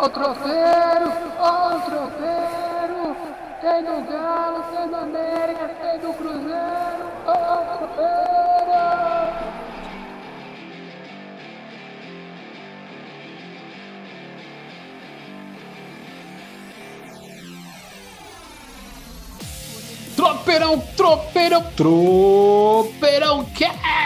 Ó o tropeiro, ó o tropeiro. Tem do Galo, tem do América, tem do Cruzeiro. Ó o tropeiro. Tropeirão, tropeirão, tropeirão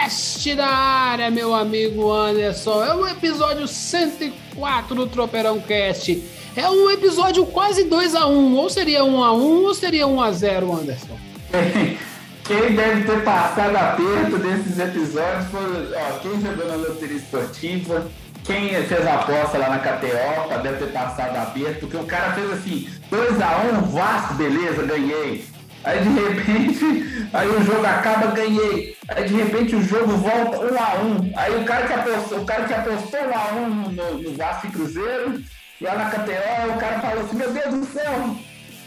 cast da área, meu amigo Anderson. É o episódio 104 do Tropeirão Cast. É um episódio quase 2 a 1 ou seria 1 a 1 ou seria 1 a 0 Anderson? Quem deve ter passado aperto desses episódios foi ó, quem jogou na loteria esportiva, quem fez a aposta lá na KTO, deve ter passado aperto, porque o cara fez assim, 2x1, Vasco, beleza, ganhei. Aí de repente, aí o jogo acaba, ganhei. Aí de repente o jogo volta 1 a 1 Aí o cara que apostou, o cara que apostou 1 a 1 no, no, no Vasco e Cruzeiro, lá na KTO, o cara falou assim, meu Deus do céu,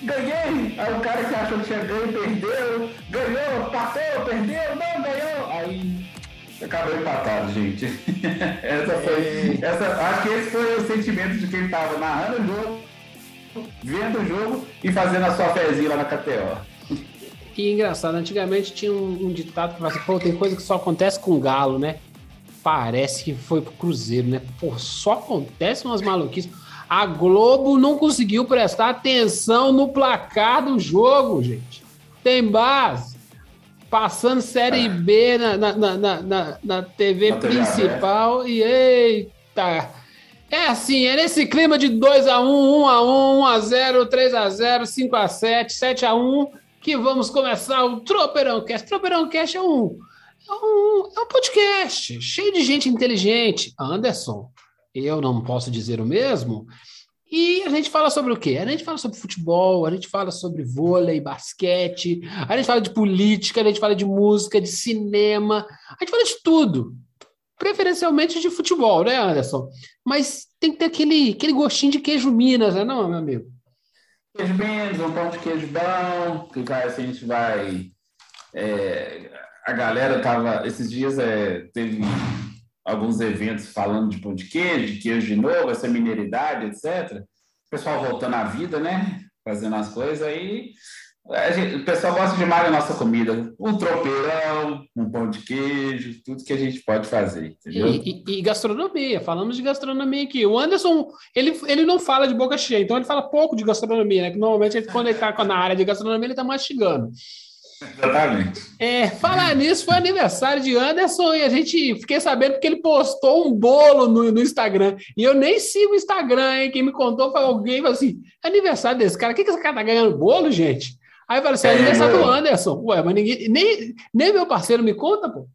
ganhei! Aí o cara que achou que tinha ganho perdeu, ganhou, patou, perdeu, não, ganhou. Aí acabou empatado, gente. essa foi. Essa, acho que esse foi o sentimento de quem estava narrando o jogo, vendo o jogo e fazendo a sua fezinha lá na KTO. E engraçado, antigamente tinha um, um ditado que falava assim, pô, tem coisa que só acontece com galo, né? Parece que foi pro Cruzeiro, né? Pô, só acontece umas maluquices. A Globo não conseguiu prestar atenção no placar do jogo, gente. Tem base. Passando Série B na, na, na, na, na TV Na TV principal e eita. É assim, é nesse clima de 2x1, 1x1, 1x0, 3x0, 5x7, 7x1 que vamos começar o Tropeirão Cast. Tropeirão Cast é um, é um, é um podcast cheio de gente inteligente. Anderson, eu não posso dizer o mesmo. E a gente fala sobre o quê? A gente fala sobre futebol, a gente fala sobre vôlei, basquete, a gente fala de política, a gente fala de música, de cinema, a gente fala de tudo. Preferencialmente de futebol, né, Anderson? Mas tem que ter aquele, aquele gostinho de queijo Minas, né, não, meu amigo? Queijo menos, um pão de queijo bom, que cara, assim, a gente vai. é, a galera tava. Esses dias é, teve alguns eventos falando de pão de queijo, de queijo de novo, essa mineiridade, etc. O pessoal voltando à vida, né? Fazendo as coisas aí. a gente- o pessoal gosta demais da nossa comida. Um tropeirão, um pão de queijo, tudo que a gente pode fazer, entendeu? E, e- e gastronomia, falamos de gastronomia aqui. O Anderson, ele, ele não fala de boca cheia, então ele fala pouco de gastronomia, né? Que normalmente ele, quando ele está na área de gastronomia, ele está mastigando. Exatamente. É, falar nisso, foi aniversário de Anderson e a gente fiquei sabendo porque ele postou um bolo no, no Instagram. E eu nem sigo o Instagram, hein? Quem me contou foi alguém falou assim: aniversário desse cara, o que, que esse cara tá ganhando bolo, gente? Aí falei assim: é É, aniversário do eu- Anderson. Ué, mas ninguém, nem, nem meu parceiro me conta, pô.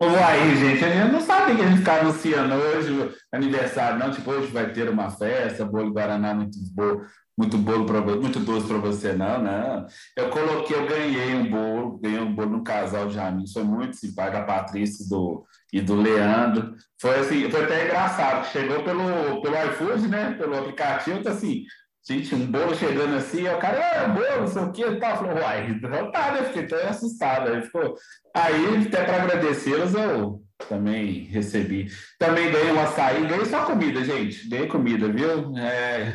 Ô, aí, gente, a gente não sabe que a gente fica anunciando hoje aniversário, não. Tipo, hoje vai ter uma festa, bolo Guaraná muito bom, muito bolo para muito doce para você, não, não. Eu coloquei, eu ganhei um bolo, ganhei um bolo no casal de amigos, foi muito simpático, da Patrícia e do, e do Leandro. Foi assim, foi até engraçado, chegou pelo, pelo iFood, né? Pelo aplicativo, tá assim. Gente, um bolo chegando assim, o cara, é, bolo, não sei o que e tal. Falou, uai, então tá, né? Fiquei até assustado. Aí ficou. Aí, até para agradecê-los, eu também recebi. Também ganhei um açaí, ganhei só comida, gente. Ganhei comida, viu? É...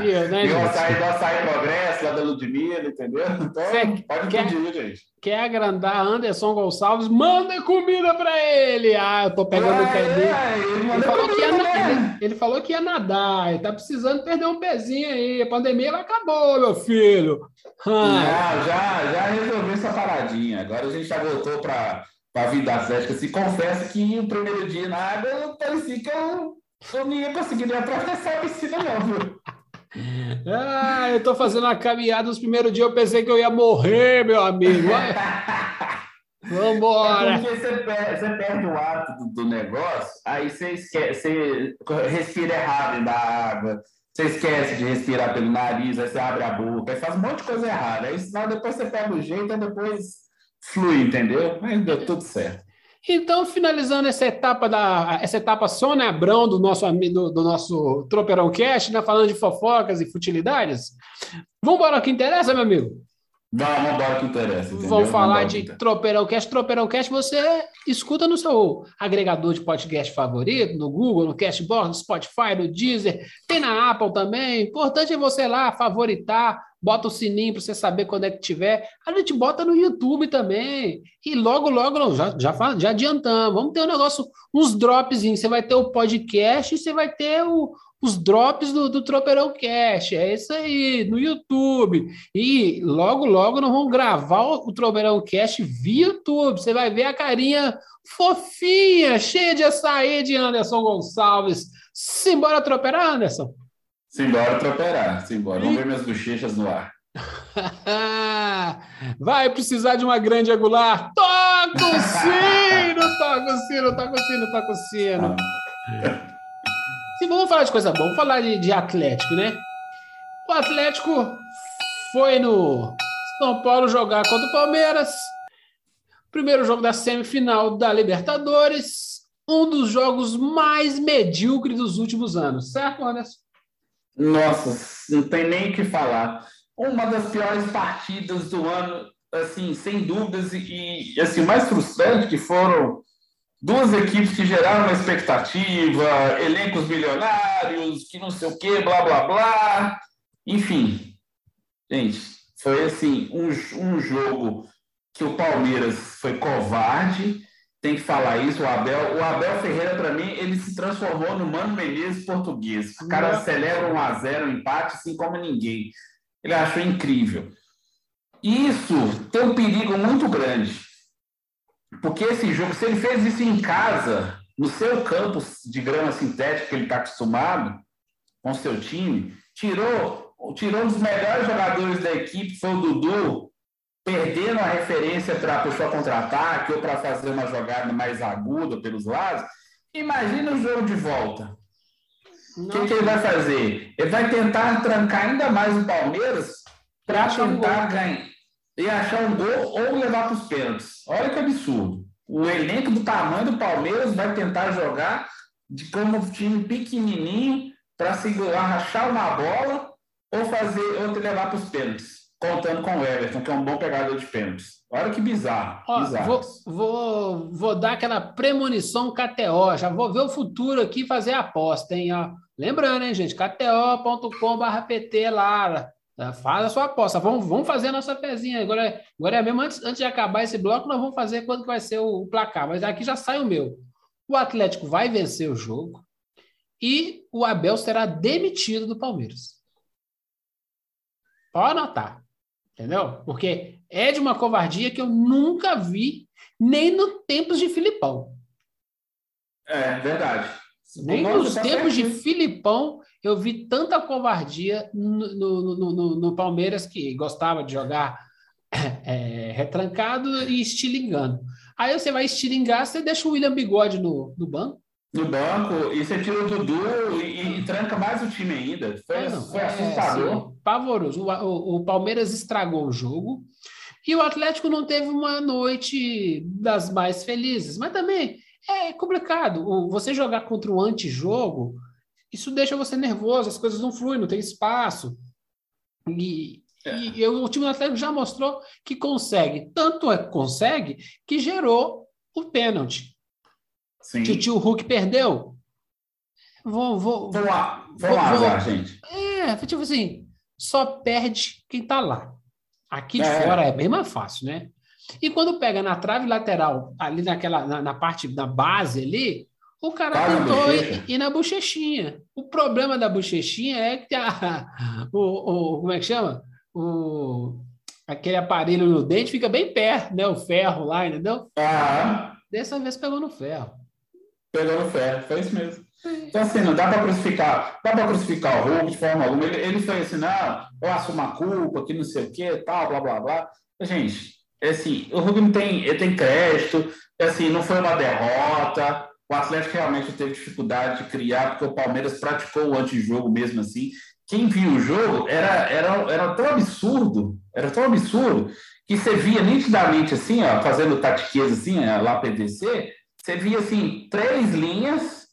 Viu, né, Ganhei um açaí do açaí progresso lá da Ludmilla, entendeu? Então, Cê pode quer- pedir, gente? Quer agrandar Anderson Gonçalves? Manda comida pra ele! Ah, eu tô pegando o pé dele. É, ele Ele falou, ia, né? ele, falou que ia nadar, ele tá precisando perder um pezinho aí. A pandemia acabou, meu filho. Ah, Já, já, já resolveu essa paradinha. Agora a gente já voltou para a vida atlética. Se confesso que o primeiro dia na água eu parecia que eu, eu não ia conseguir nem atravessar a piscina, não, viu? ah, eu tô fazendo uma caminhada nos primeiros dias, eu pensei que eu ia morrer, meu amigo. É Vambora! porque você perde, você perde o hábito do, negócio, aí você esquece, você respira errado da água, você esquece de respirar pelo nariz, aí você abre a boca, aí faz um monte de coisa errada. Aí senão depois você pega o jeito, aí depois flui, entendeu? Mas deu tudo certo. Então, finalizando essa etapa da essa etapa Sônia Abrão do nosso do, do nosso Tropeirão Cast, né, falando de fofocas e futilidades. Vamos embora que interessa, meu amigo. Vamos embora que interessa. Entendeu? Vamos falar de Tropeirão Cast. Tropeirão Cast você escuta no seu agregador de podcast favorito, no Google, no Castbox, no Spotify, no Deezer, tem na Apple também. Importante é você lá favoritar, bota o sininho para você saber quando é que tiver. A gente bota no YouTube também. E logo, logo, já, já, já adiantamos. Vamos ter um negócio, uns dropzinhos. Você vai ter o podcast e você vai ter o, os drops do, do Tropeirão Cash. É isso aí, no YouTube. E logo, logo nós vamos gravar o, Tropeirão Cash via YouTube. Você vai ver a carinha fofinha, cheia de açaí de Anderson Gonçalves. Simbora troperar, Anderson? Simbora troperar, simbora. Vamos ver minhas bochechas no ar. Vai precisar de uma grande angular. Toca o sino, toca o sino, toca o sino, toca o sino. Se vamos falar de coisa boa, vamos falar de, de Atlético, né? O Atlético foi no São Paulo jogar contra o Palmeiras. Primeiro jogo da semifinal da Libertadores. Um dos jogos mais medíocres dos últimos anos, certo, Anderson? Nossa, não tem nem o que falar. Uma das piores partidas do ano, assim, sem dúvidas, e, assim, mais frustrante que foram duas equipes que geraram uma expectativa, elencos milionários, que não sei o quê, blá, blá, blá. Enfim, gente, foi assim, um, um jogo que o Palmeiras foi covarde, tem que falar isso, o Abel. O Abel Ferreira, para mim, ele se transformou no Mano Menezes português. O cara celebra um a 0 um empate, assim como ninguém. Ele achou incrível. Isso tem um perigo muito grande porque esse jogo, se ele fez isso em casa, no seu campo de grama sintética que ele está acostumado, com seu time, tirou, tirou um dos melhores jogadores da equipe, foi o Dudu, perdendo a referência para puxar contra-ataque ou para fazer uma jogada mais aguda pelos lados. Imagina o jogo de volta. O que, que, ele vai fazer? Ele vai tentar trancar ainda mais o Palmeiras para tentar ganhar e achar um gol ou levar para os pênaltis. Olha que absurdo. O elenco do tamanho do Palmeiras vai tentar jogar de como um time pequenininho para segurar, rachar uma bola ou fazer ou levar para os pênaltis, contando com o Everton, que é um bom pegador de pênaltis. Olha que bizarro. Ó, bizarro. Vou, vou, vou dar aquela premonição KTO, já vou ver o futuro aqui e fazer a aposta, hein? Ó. Lembrando, hein, gente? KTO.com.pt lá. Tá? Faz a sua aposta. Vamos, vamos fazer a nossa pezinha. Agora, agora é mesmo, antes, antes de acabar esse bloco, nós vamos fazer quanto vai ser o, o placar. Mas aqui já sai o meu. O Atlético vai vencer o jogo e o Abel será demitido do Palmeiras. Pode anotar. Entendeu? Porque é de uma covardia que eu nunca vi, nem no tempos de Filipão. É verdade. Nem nos tempos de Filipão eu vi tanta covardia no, no, no, no Palmeiras que gostava de jogar é, retrancado e estilingando. Aí você vai estilingar, você deixa o William Bigode no, no banco. No banco, e você tira o Dudu e, e tranca mais o time ainda. Foi, não, foi é, assustador. Sim, pavoroso. O, o, o Palmeiras estragou o jogo. E o Atlético não teve uma noite das mais felizes. Mas também é complicado. Você jogar contra o antijogo isso deixa você nervoso, as coisas não fluem, não tem espaço. E, é. e o time do Atlético já mostrou que consegue. Tanto é que consegue que gerou o pênalti. Sim. Que o Hulk perdeu. Vou, vou, vou lá, vou, vou lá, vou, gente. É, tipo assim, só perde quem tá lá. Aqui de é. fora é bem mais fácil, né? E quando pega na trave lateral, ali naquela, na, na parte da base ali, o cara Para tentou ir, ir, na bochechinha. O problema da bochechinha é que a, o, o, como é que chama? O, aquele aparelho no dente fica bem perto, né? O ferro lá, entendeu? Ah. Dessa vez pegou no ferro. Pegou no ferro, foi isso mesmo. Então, assim, não dá para crucificar, dá para crucificar o Hulk de forma alguma. Ele, ele foi assim, não, eu assumo a culpa, que não sei o quê, tal, blá, blá, blá. Gente, é assim, o Hulk não tem, ele tem crédito, é assim, não foi uma derrota, o Atlético realmente teve dificuldade de criar, porque o Palmeiras praticou o antijogo mesmo assim. Quem viu o jogo era, era, era tão absurdo, era tão absurdo, que você via nitidamente assim, ó, fazendo tatiqueza assim, ó, lá PDC, você via assim, três linhas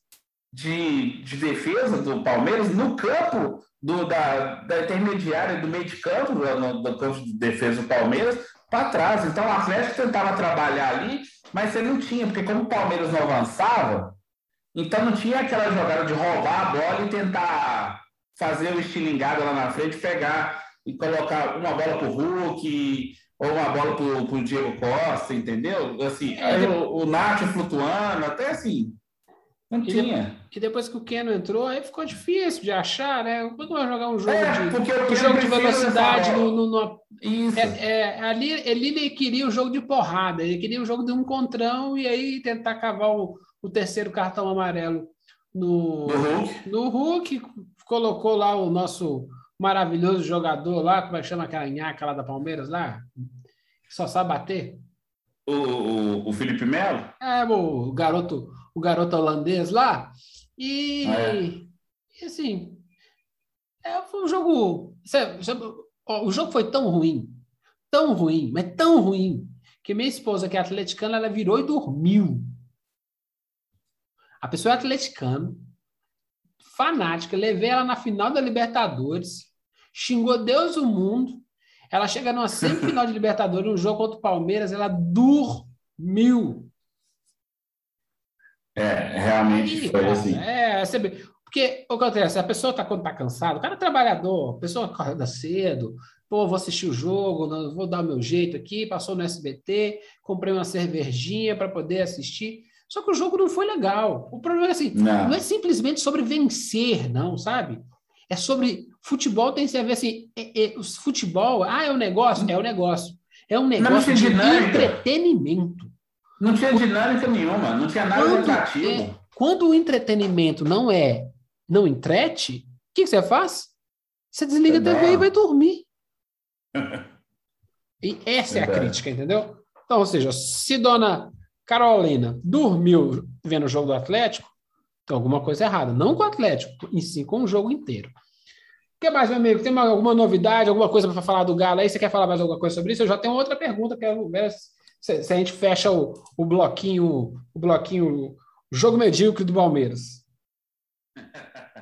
de, de defesa do Palmeiras no campo do, da, da intermediária do meio de campo, do, do campo de defesa do Palmeiras, para trás. Então o Atlético tentava trabalhar ali, mas você não tinha, porque como o Palmeiras não avançava, então não tinha aquela jogada de roubar a bola e tentar fazer o estilingado lá na frente, pegar e colocar uma bola para o Hulk ou uma bola para o Diego Costa, entendeu? Assim, é, aí o, o Nath flutuando, até assim. Não e tinha. De, e depois que o Keno entrou, aí ficou difícil de achar, né? Como vai jogar um jogo é, de, um jogo de velocidade no, no, no, Isso. É, é, ali ele queria um jogo de porrada, ele queria um jogo de um contrão e aí tentar cavar o, o terceiro cartão amarelo no, no Hulk. no Hulk, colocou lá o nosso maravilhoso jogador lá, como é que chama aquela nhaca lá da Palmeiras lá? Só sabe bater? O, o, o Felipe Melo? É, o garoto, o garoto holandês lá. E, ah, é. e assim, é, foi um jogo. Sabe, sabe, ó, o jogo foi tão ruim, tão ruim, mas tão ruim, que minha esposa, que é atleticana, ela virou e dormiu. A pessoa é atleticana, fanática, levei ela na final da Libertadores, xingou Deus o mundo. Ela chega numa semifinal de Libertadores, um jogo contra o Palmeiras, ela dormiu. É, realmente foi assim. É, porque o que acontece? A pessoa tá, quando está cansada, o cara é trabalhador, a pessoa acorda cedo, pô, vou assistir o jogo, vou dar o meu jeito aqui, passou no SBT, comprei uma cervejinha para poder assistir. Só que o jogo não foi legal. O problema é assim, não, não é simplesmente sobre vencer, não, sabe? É sobre futebol tem que ver assim, é, é, o futebol, ah, é um negócio, é um negócio. É um negócio de entretenimento. Não tinha dinâmica nenhuma, não tinha nada quando, É, quando o entretenimento não é, não entrete, o que, que você faz? Você desliga a TV e vai dormir. e essa é a crítica, entendeu? Então, ou seja, se dona Carolina dormiu vendo o jogo do Atlético, tem alguma coisa errada. Não com o Atlético, em si, com o jogo inteiro. Que mais, meu amigo? Tem alguma novidade, alguma coisa para falar do Galo aí? Você quer falar mais alguma coisa sobre isso? Eu já tenho outra pergunta, quero ver se, se a gente fecha o, o bloquinho, o bloquinho, o jogo medíocre do Palmeiras.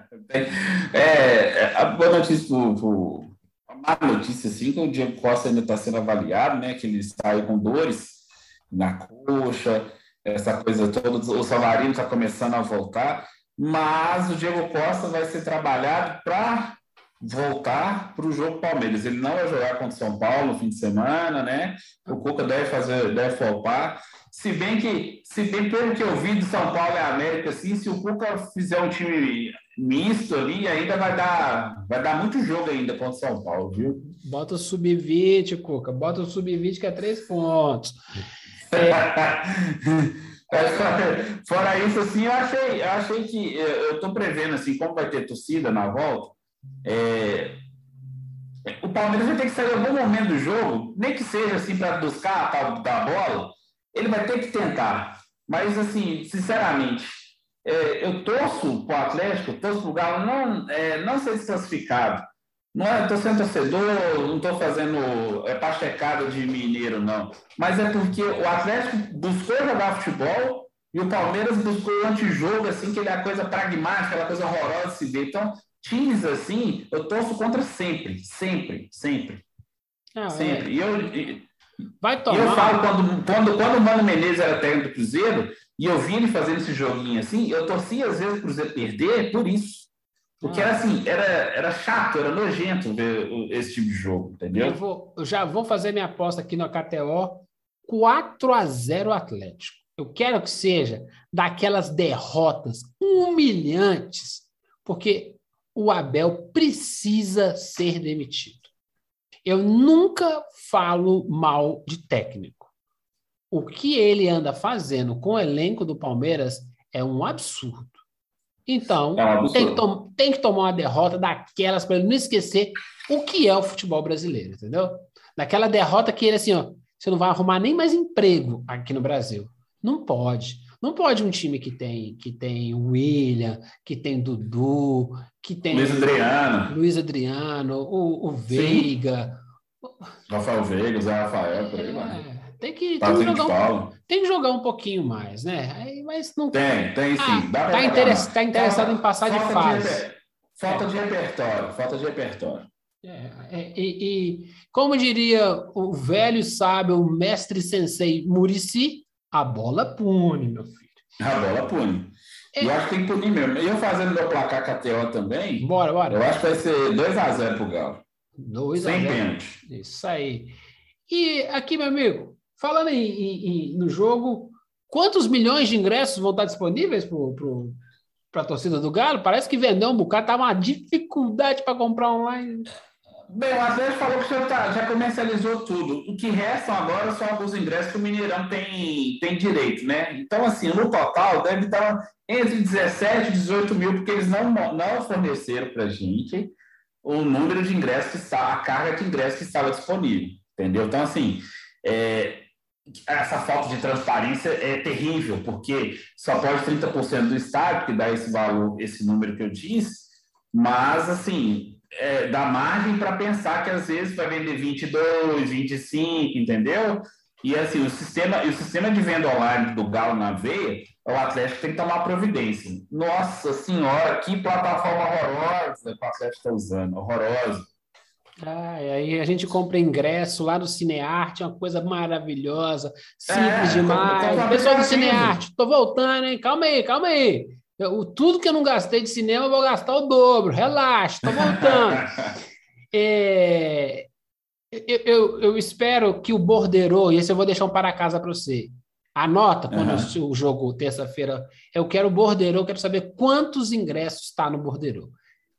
É, a boa notícia a má notícia, assim, que o Diego Costa ainda está sendo avaliado, né? Que ele sai com dores na coxa, essa coisa toda, o Savarino está começando a voltar, mas o Diego Costa vai ser trabalhado para voltar para o jogo Palmeiras. Ele não vai jogar contra o São Paulo no fim de semana, né? O Cuca deve fazer, deve poupar. Se bem que, se bem pelo que eu vi do São Paulo e América, assim, se o Cuca fizer um time misto ali, ainda vai dar, vai dar muito jogo ainda contra o São Paulo, viu? Bota o sub-20, Cuca. Bota o sub-20 que é três pontos. Fora isso, assim, eu achei, eu achei que eu estou prevendo assim, como vai ter torcida na volta, é, o Palmeiras vai ter que sair em algum momento do jogo, nem que seja assim para buscar a bola, ele vai ter que tentar. Mas assim, sinceramente, é, eu torço para o Atlético, torço para o Galo não, é, não ser desclassificado. Não é, estou sendo torcedor, não estou fazendo é, pastecada de mineiro, não. Mas é porque o Atlético buscou jogar futebol e o Palmeiras buscou o antijogo, assim, que ele é a coisa pragmática, aquela coisa horrorosa de se ver. Então, times assim, eu torço contra sempre, sempre, sempre. Ah, sempre. É. E eu, e, Vai tomar. E eu falo, quando, quando, quando o Mano Menezes era técnico do Cruzeiro, e eu vi ele fazendo esse joguinho assim, eu torcia às vezes o Cruzeiro perder por isso. Porque era assim, era, era chato, era nojento ver esse tipo de jogo, entendeu? Eu, vou, eu já vou fazer minha aposta aqui no KTO 4 a 0 Atlético. Eu quero que seja daquelas derrotas humilhantes, porque o Abel precisa ser demitido. Eu nunca falo mal de técnico. O que ele anda fazendo com o elenco do Palmeiras é um absurdo. Então, é tem, que tem, que tomar uma derrota daquelas para ele não esquecer o que é o futebol brasileiro, entendeu? Daquela derrota que ele assim, ó, você não vai arrumar nem mais emprego aqui no Brasil. Não pode. Não pode um time que tem que tem William, que tem Dudu, que tem Luiz Adriano, Luiz Adriano, o, o Veiga, Rafael Veiga, Zé Rafael, por aí vai. É, tem que, tem que, jogar um, tem que jogar um pouquinho mais, né? Aí, mas não tem, tem sim. Ah, Dá tá, interess, tá interessado em passar de fase. De, falta é. de repertório, falta de repertório. É, é, e, e, como diria o velho sábio, o mestre sensei Murici, a bola pune, meu filho. A bola pune. É. Eu acho que tem que punir mesmo. Eu fazendo meu placar KTO também. Bora, bora. Eu acho que vai ser 2x0 pro Galo. 2 Sem pênalti. Isso aí. E aqui, meu amigo, falando em, em, no jogo, quantos milhões de ingressos vão estar disponíveis para a torcida do Galo? Parece que vendeu um bocado, tá uma dificuldade para comprar online. Bem, o Atlético falou que já, tá, já comercializou tudo. O que restam agora são alguns ingressos que o Mineirão tem, tem direito, né? Então, assim, no total deve estar entre 17 e 18 mil, porque eles não, não forneceram para a gente o número de ingressos que está, a carga de ingressos que estava disponível, entendeu? Então, assim, é, essa falta de transparência é terrível, porque só pode 30% do estádio, que dá esse valor, esse número que eu disse, mas, assim, é, dá margem para pensar que às vezes vai vender 22, 25, entendeu? E assim, o sistema, o sistema de venda online do Galo na veia, o Atlético tem que tomar providência. Nossa senhora, que plataforma horrorosa que o Atlético está usando, horrorosa. Ah, aí a gente compra ingresso lá no Cinearte, uma coisa maravilhosa, simples é, demais. Pessoal do Cinearte, tô voltando, hein? Calma aí, calma aí. Eu, tudo que eu não gastei de cinema, eu vou gastar o dobro. Relaxa, tô voltando. é, eu, eu, eu, espero que o Borderô, e esse eu vou deixar um para casa para você. Anota quando uhum. o jogo, terça-feira. Eu quero o Borderô, quero saber quantos ingressos está no Borderô.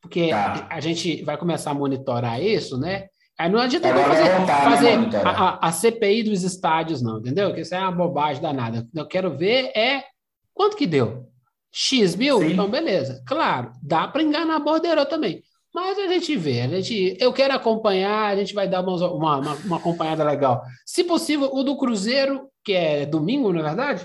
Porque tá. a gente vai começar a monitorar isso, né? Aí não adianta fazer, fazer a, a, a, CPI dos estádios, não, entendeu? Porque isso é uma bobagem danada. Eu quero ver é quanto que deu. X mil? Sim. Então, beleza. Claro, dá para enganar a Borderô também. Mas a gente vê, a gente, eu quero acompanhar, a gente vai dar uma, uma, uma acompanhada legal. Se possível, o do Cruzeiro, que é domingo, não é verdade?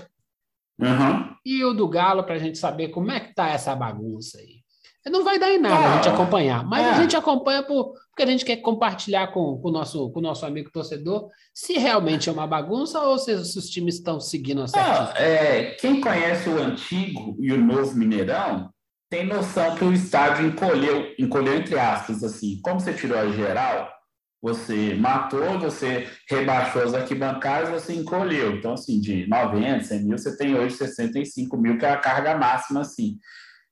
Uhum. E o do Galo, para a gente saber como é que tá essa bagunça aí. Não vai dar em nada ah, a gente acompanhar, mas é. a gente acompanha por, porque a gente quer compartilhar com, com, o nosso, com nosso amigo torcedor se realmente é uma bagunça ou se, os times estão seguindo a certa. é, quem conhece o antigo e o novo Mineirão tem noção que o estádio encolheu, encolheu entre aspas, assim. Como você tirou a geral, você matou, você rebaixou as arquibancadas, você encolheu. Então, assim, de 90, 100 mil, você tem hoje 65 mil, que é a carga máxima, assim.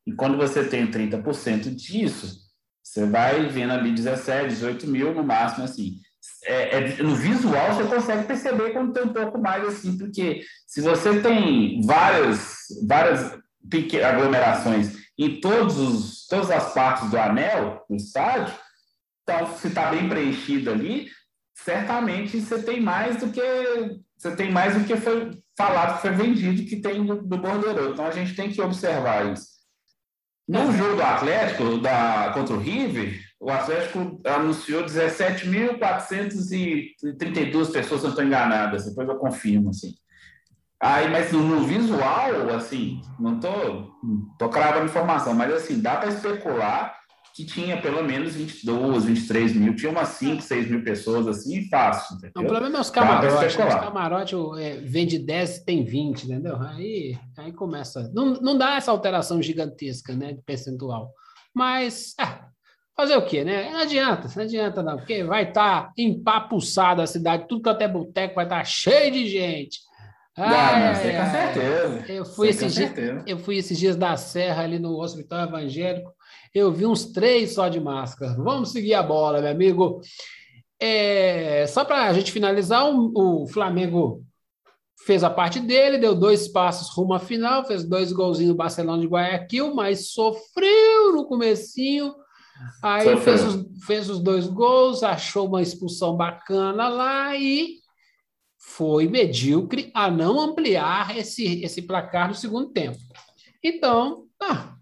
E quando você tem 30% disso, você vai vendo ali 17, 18 mil no máximo, assim. É, é, no visual você consegue perceber quando tem um pouco mais, assim, porque se você tem várias, várias aglomerações em todos os, todas as partes do anel, do estádio, então, se está bem preenchido ali, certamente você tem mais do que você tem mais do que foi falado que foi vendido que tem do, do bordeiro. Então a gente tem que observar isso. No jogo do Atlético, da, contra o River, o Atlético anunciou 17.432 pessoas, se não estou enganado, depois eu confirmo, assim. Aí, mas no, visual, assim, não estou tô, tô cravando informação, mas assim, dá para especular que tinha pelo menos 22, 23 mil, tinha umas 5, 6 mil pessoas assim, fácil. Entendeu? O problema é os camarotes. Os camarotes é, vende 10 e tem 20, entendeu? Aí, aí começa. Não, não dá essa alteração gigantesca, né, de percentual. Mas, ah, fazer o quê, né? Não adianta, não adianta não, porque vai estar tá empapuçada a cidade, tudo que até boteco vai estar tá cheio de gente. Ai, não, com certeza. Eu fui, esses dias, eu fui esses dias da Serra ali no Hospital Evangélico eu vi uns três só de máscara. Vamos seguir a bola, meu amigo. É, só para a gente finalizar, o, o, Flamengo fez a parte dele, deu dois passos rumo à final, fez dois golzinhos no Barcelona de Guayaquil, mas sofreu no comecinho. Aí fez os, fez os dois gols, achou uma expulsão bacana lá e foi medíocre a não ampliar esse, esse placar no segundo tempo. Então, ah,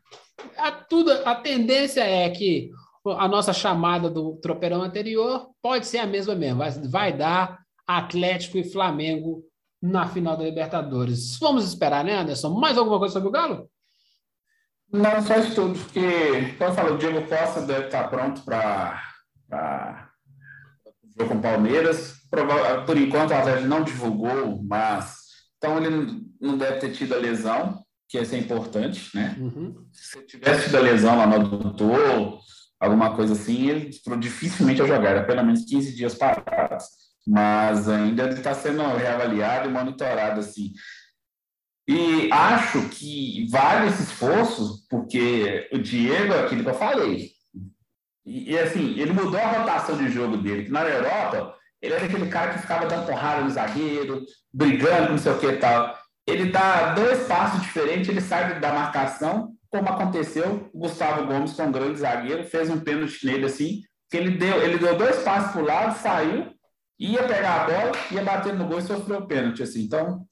a, tudo, a tendência é que a nossa chamada do tropeirão anterior pode ser a mesma mesmo. Vai, vai dar Atlético e Flamengo na final da Libertadores. Vamos esperar, né, Anderson? Mais alguma coisa sobre o Galo? Não, só isso tudo, porque, como eu falei, o Diego Costa deve estar pronto para jogo com o Palmeiras. Por enquanto o Atlético não divulgou, mas então ele não deve ter tido a lesão, que essa é importante, né? Uhum. Se tivesse tido a lesão lá no adutor, alguma coisa assim, ele dificilmente ia jogar, era pelo menos 15 dias parados. Mas ainda ele está sendo reavaliado e monitorado assim. E acho que vale esse esforço, porque o Diego é aquilo que eu falei. E, e, assim, ele mudou a rotação de jogo dele, que na Europa ele era aquele cara que ficava dando porrada no zagueiro, brigando, não sei o que e tal. Ele dá dois passos diferentes, ele sai da marcação, como aconteceu, o Gustavo Gomes, que é um grande zagueiro, fez um pênalti nele assim, que ele deu, ele deu dois passos para o lado, saiu, ia pegar a bola, ia bater no gol e sofreu o pênalti. Assim. Então,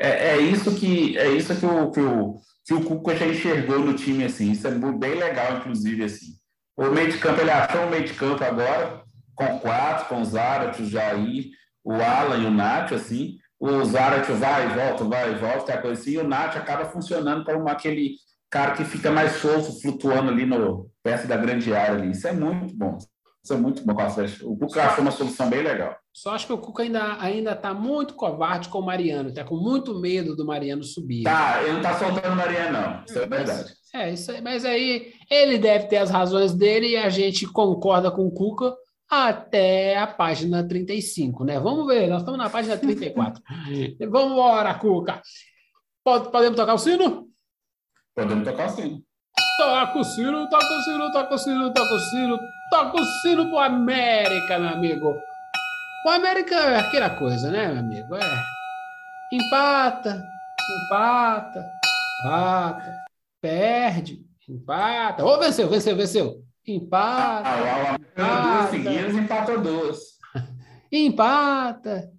é, é isso que é isso que o, que o, que o Cuca já enxergou no time. Assim. Isso é bem legal, inclusive. Assim. O meio de campo, ele achou o meio de campo agora, com quatro, com o Zarat, o Jair, o Alan e o Nath, assim. O Zarat vai e volta, vai e volta, é coisa assim, e o Nath acaba funcionando como aquele cara que fica mais solto, flutuando ali no, perto da grande área ali. Isso é muito bom. Isso é muito bom a O Cuca achou uma solução bem legal. Só acho que o Cuca ainda, ainda tá muito covarde com o Mariano, tá com muito medo do Mariano subir. Tá, ele não tá soltando o Mariano, não. Isso é, é verdade. É, isso aí, mas aí ele deve ter as razões dele e a gente concorda com o Cuca até a página 35, né? Vamos ver, nós estamos na página 34. Vamos embora, Cuca. Podemos tocar o sino? Podemos tocar o sino. Toca o sino, toca o sino, toca o sino, toca o sino, toca o sino pro América, meu amigo. O América é aquela coisa, né, meu amigo? É. Empata, empata, empata, perde, empata. Ou venceu, venceu, venceu. Empata. Ah, empata. duas seguidas, empatou duas. empata.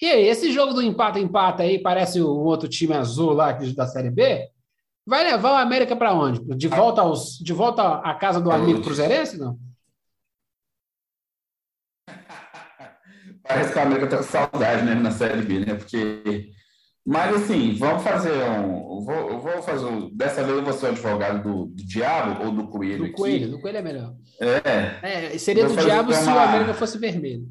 E aí, esse jogo do empata-empata aí, parece um outro time azul lá da Série B, vai levar o América para onde? De volta, aos, de volta à casa do amigo cruzeirense, não? Parece que o América tá com saudade, né, na Série B, né? Porque. Mas assim, vamos fazer um. Vou, vou fazer um. Dessa vez eu vou ser o advogado do, do diabo ou do coelho? Do aqui. coelho, do coelho é melhor. É. é seria do diabo se o América fosse vermelho.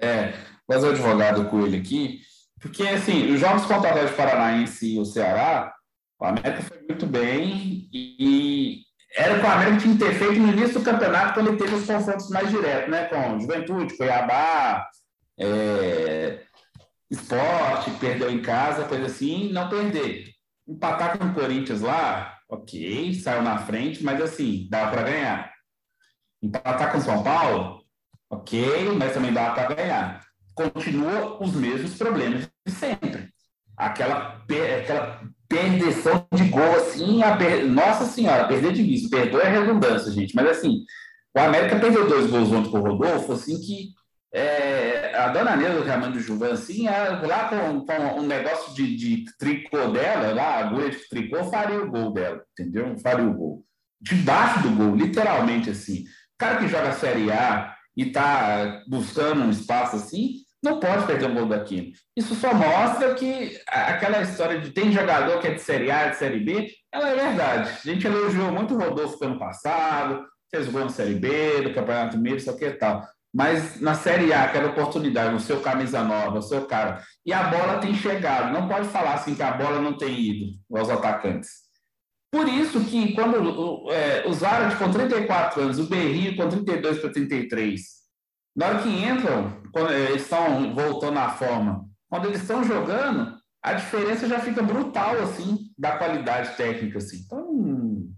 É, fazer o advogado do coelho aqui. Porque, assim, os jogos contra o Atlético Paranaense e o Ceará, o América foi muito bem e era com o América tinha que ter feito no início do campeonato, quando ele teve os confrontos mais diretos, né? Com Juventude, Cuiabá, é, Esporte, perdeu em casa, coisa assim, não perder. Empatar com o Corinthians lá, ok, saiu na frente, mas assim, dá para ganhar. Empatar com o São Paulo, ok, mas também dá para ganhar. Continua os mesmos problemas de sempre. Aquela, aquela perdição de gol, assim, per... nossa senhora, perder de vista, perdoa a redundância, gente, mas assim, o América perdeu dois gols ontem com o Rodolfo, assim, que é, a dona Neuza chamando de Juvan, assim, lá com, com, um negócio de, de tricô dela, lá, agulha de tricô, faria o gol dela, entendeu? Faria o gol. Debaixo do gol, literalmente, assim. O cara que joga Série A e tá buscando um espaço assim, não pode perder um gol daquilo. Isso só mostra que aquela história de tem jogador que é de Série A, de Série B, ela é verdade. A gente elogiou muito o Rodolfo ano passado, fez gol na Série B, do Campeonato Mineiro, isso aqui e tal. Mas na Série A, aquela oportunidade, o seu camisa nova, o seu cara, e a bola tem chegado. Não pode falar assim que a bola não tem ido aos atacantes. Por isso que quando é, os Aras com 34 anos, o Berrio com 32 para 33, na hora que entram, quando eles estão voltando à forma, quando eles estão jogando, a diferença já fica brutal, assim, da qualidade técnica, assim. Então,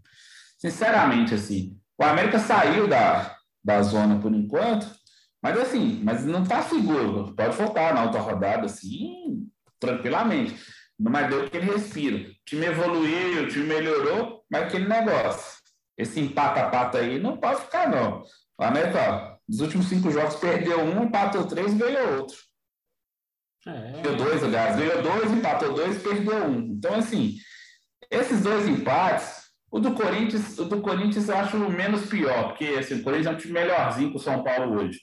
sinceramente, assim, o América saiu da, da zona por enquanto, mas assim, mas não está seguro. Pode voltar na outra rodada, assim, tranquilamente. Mas deu que ele respira. O time evoluiu, o time melhorou, mas aquele negócio. Esse empata-pata aí não pode ficar, não. O América, ó, dos últimos cinco jogos, perdeu um, empatou três e ganhou outro. É. Ganhou dois, aliás. Ganhou dois, empatou dois perdeu um. Então, assim, esses dois empates, o do Corinthians, o do Corinthians eu acho menos pior, porque assim, o Corinthians é um time melhorzinho que o São Paulo hoje.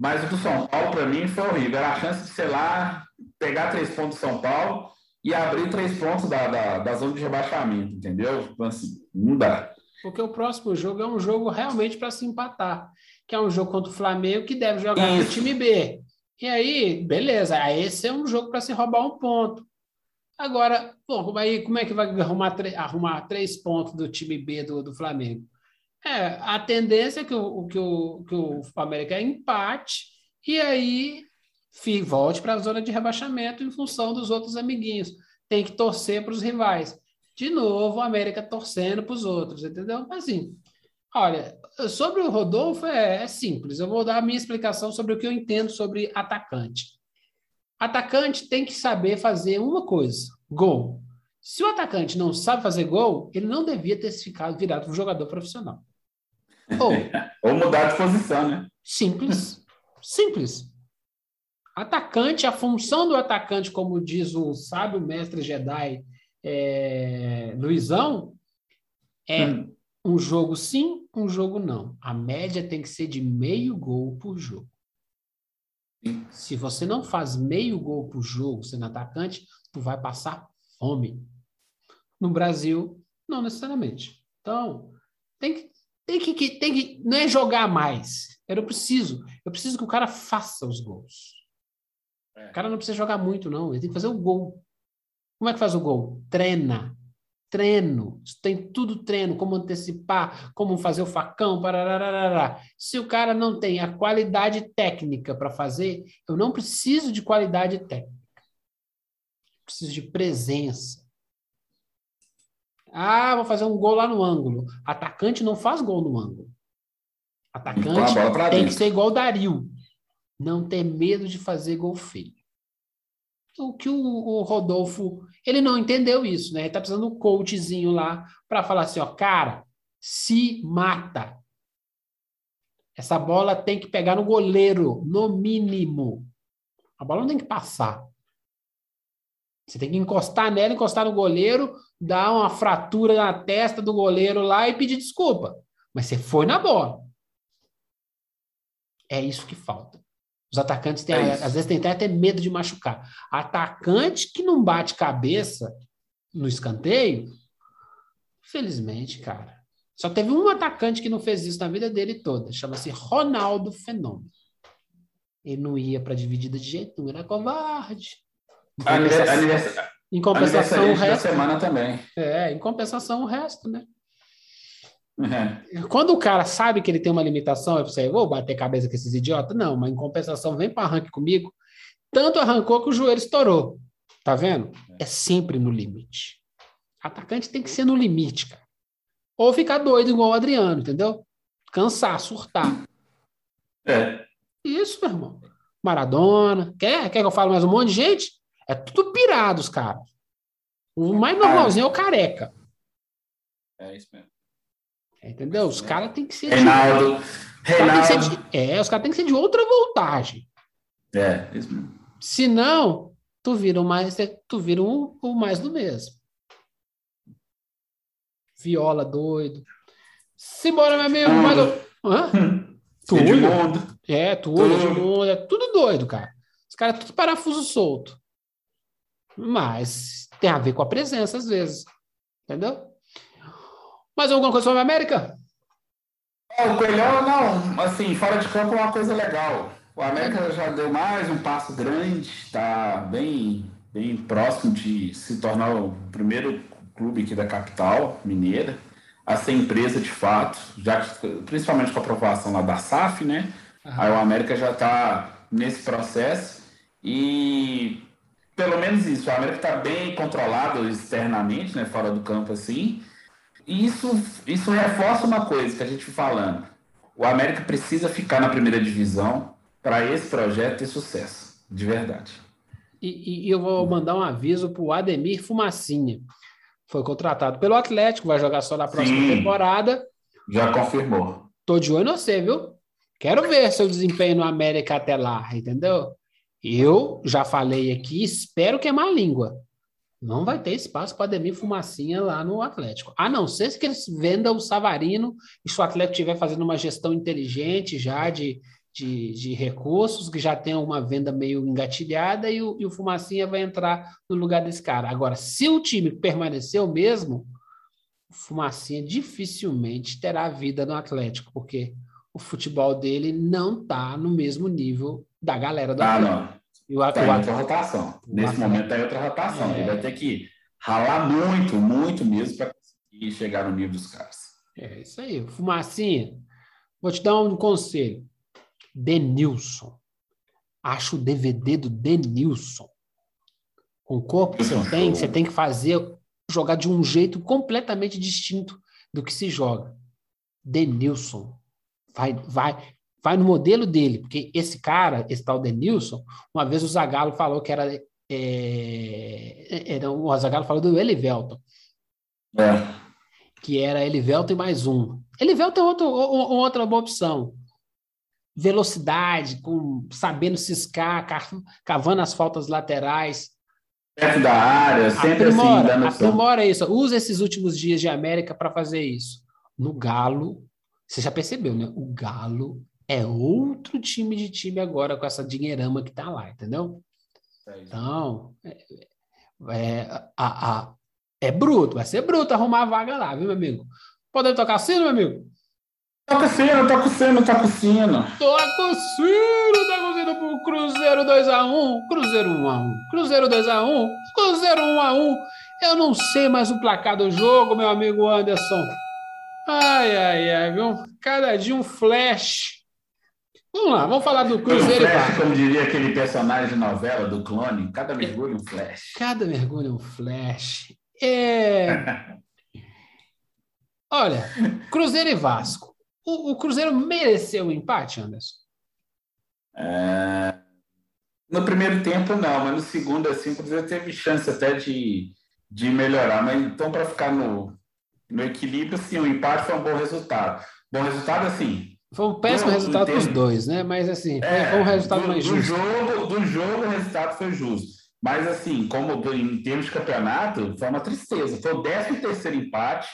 Mas o do São Paulo, para mim, foi horrível. Era a chance de, sei lá, pegar três pontos do São Paulo e abrir três pontos da, da, da zona de rebaixamento, entendeu? Então, assim, não dá. Porque o próximo jogo é um jogo realmente para se empatar, que é um jogo contra o Flamengo que deve jogar no time B. E aí, beleza, aí esse é um jogo para se roubar um ponto. Agora, pô, aí como é que vai arrumar, arrumar três pontos do time B do, do Flamengo? É, a tendência é que o, que o, que o América é empate e aí volte para a zona de rebaixamento em função dos outros amiguinhos. Tem que torcer para os rivais. De novo, o América torcendo para os outros, entendeu? Assim, olha, sobre o Rodolfo é, é simples. Eu vou dar a minha explicação sobre o que eu entendo sobre atacante. Atacante tem que saber fazer uma coisa: gol. Se o atacante não sabe fazer gol, ele não devia ter ficado virado um jogador profissional. Ou, Ou mudar de posição, né? Simples. Simples. Atacante, a função do atacante, como diz o sábio mestre Jedi é, Luizão, é hum. um jogo sim, um jogo não. A média tem que ser de meio gol por jogo. Se você não faz meio gol por jogo sendo atacante, tu vai passar fome. No Brasil, não necessariamente. Então, tem que, tem que, tem que não é jogar mais. Eu preciso, eu preciso que o cara faça os gols. É. O cara não precisa jogar muito não, ele tem que fazer o gol. Como é que faz o gol? Treina treino, tem tudo treino, como antecipar, como fazer o facão, parararará. Se o cara não tem a qualidade técnica para fazer, eu não preciso de qualidade técnica. Preciso de presença. Ah, vou fazer um gol lá no ângulo. Atacante não faz gol no ângulo. Atacante tem que ser igual o Dario. Não ter medo de fazer gol feio o que o, o, Rodolfo, ele não entendeu isso, né? Ele tá precisando de um coachzinho lá para falar assim, ó, cara, se mata. Essa bola tem que pegar no goleiro, no mínimo. A bola não tem que passar. Você tem que encostar nela, encostar no goleiro, dar uma fratura na testa do goleiro lá e pedir desculpa. Mas você foi na bola. É isso que falta. Os atacantes têm, é às vezes têm até medo de machucar. Atacante que não bate cabeça no escanteio, felizmente, cara. Só teve um atacante que não fez isso na vida dele toda. Chama-se Ronaldo Fenômeno. Ele não ia para dividida de jeito nenhum, era covarde. Em compensação, em compensação o resto. semana também. É, em compensação o resto, né? Uhum. Quando o cara sabe que ele tem uma limitação, eu pensei, vou bater cabeça com esses idiotas? Não, mas em compensação, vem para arranque comigo. Tanto arrancou que o joelho estourou. Tá vendo? É sempre no limite. Atacante tem que ser no limite, cara. Ou ficar doido igual o Adriano, entendeu? Cansar, surtar. É. Isso, meu irmão. Maradona. Quer? Quer que eu fale mais um monte de gente? É tudo pirado, os caras. O mais normalzinho é o careca. É isso mesmo. Entendeu? Os caras têm que ser. Reinaldo. De... Reinaldo. De... É, os caras têm que ser de outra voltagem. É, isso mesmo. Se não, tu vira, mais, tu vira um, um mais do mesmo. Viola doido. Simbora, meu amigo. Mais... Hã? Tudo. É, tudo, tudo. É tudo doido, cara. Os caras tudo parafuso solto. Mas tem a ver com a presença, às vezes. Entendeu? Mais alguma coisa sobre a América? o Coelhão, não, assim, fora de campo é uma coisa legal. O América já deu mais um passo grande, está bem, bem próximo de se tornar o primeiro clube aqui da capital mineira a ser empresa de fato, já principalmente com a aprovação lá da SAF, né? Uhum. Aí o América já está nesse processo e pelo menos isso, o América está bem controlado externamente, né? Fora do campo assim isso, isso reforça uma coisa que a gente falando. O América precisa ficar na primeira divisão para esse projeto ter sucesso, de verdade. E, e eu vou mandar um aviso para o Ademir Fumacinha. Foi contratado pelo Atlético, vai jogar só na próxima Sim, temporada. Já confirmou. Tô de olho em você, viu? Quero ver seu desempenho no América até lá, entendeu? Eu já falei aqui, espero que é má língua. Não vai ter espaço para Ademir Fumacinha lá no Atlético. A não ser que eles vendam o Savarino e se o Atlético estiver fazendo uma gestão inteligente já de, de, de, recursos, que já tem uma venda meio engatilhada e o, e o Fumacinha vai entrar no lugar desse cara. Agora, se o time permanecer o mesmo, Fumacinha dificilmente terá vida no Atlético, porque o futebol dele não está no mesmo nível da galera do Ah, Atlético. não. E o, Tá o em At- outra rotação. o Nesse momento tá em outra rotação. É. Ele vai ter que ralar muito, muito mesmo para conseguir chegar no nível dos caras. É isso aí. Fumacinha, vou te dar um conselho. Denilson. Acha o DVD do Denilson. Com o corpo que você tem, você tem que fazer, jogar de um jeito completamente distinto do que se joga. Denilson. Vai, vai, vai no modelo dele, porque esse cara, esse tal Denilson, uma vez o Zagallo falou que era. É, era o Zagallo falou do Elivelton É. que era Elivelton e mais um. Elivelton é outro, o- o- outra boa opção. Velocidade, com sabendo ciscar, ca- cavando as faltas laterais. Perto da área, sempre assim, Aprimora, opção. aprimora isso. Usa esses últimos dias de América para fazer isso. No Galo, você já percebeu, né? O Galo é outro time de time agora com essa dinheirama que tá lá, entendeu? Então, é, é, a, a- é bruto, vai ser bruto arrumar a vaga lá, viu, meu amigo? Podemos tocar sino, meu amigo? Toca sino, toca sino, toca sino. Toca sino, tá com o sino pro Cruzeiro 2x1, Cruzeiro 1x1, Cruzeiro 2x1, Cruzeiro 1x1. Eu não sei mais o placar do jogo, meu amigo Anderson. Ai, ai, ai, viu? Cada dia um flash. Vamos lá, vamos falar do Um Cruzeiro e flash, Vasco. como diria aquele personagem de novela do clone, cada mergulho um flash. Cada mergulho é um flash. É. Olha, Cruzeiro e Vasco. O, o Cruzeiro mereceu o empate, Anderson? É, No primeiro tempo, não, mas no segundo, assim, o Cruzeiro teve chance até de, de melhorar. Mas então, para ficar no, no equilíbrio, sim, o empate foi um bom resultado. Bom resultado, assim. Foi um péssimo resultado para os entendo. dois, né? Mas assim, foi- é, foi um resultado do, mais do justo. jogo, do jogo, o resultado foi justo. Mas, assim, como do- em termos de campeonato, foi uma tristeza. Foi o 13 terceiro empate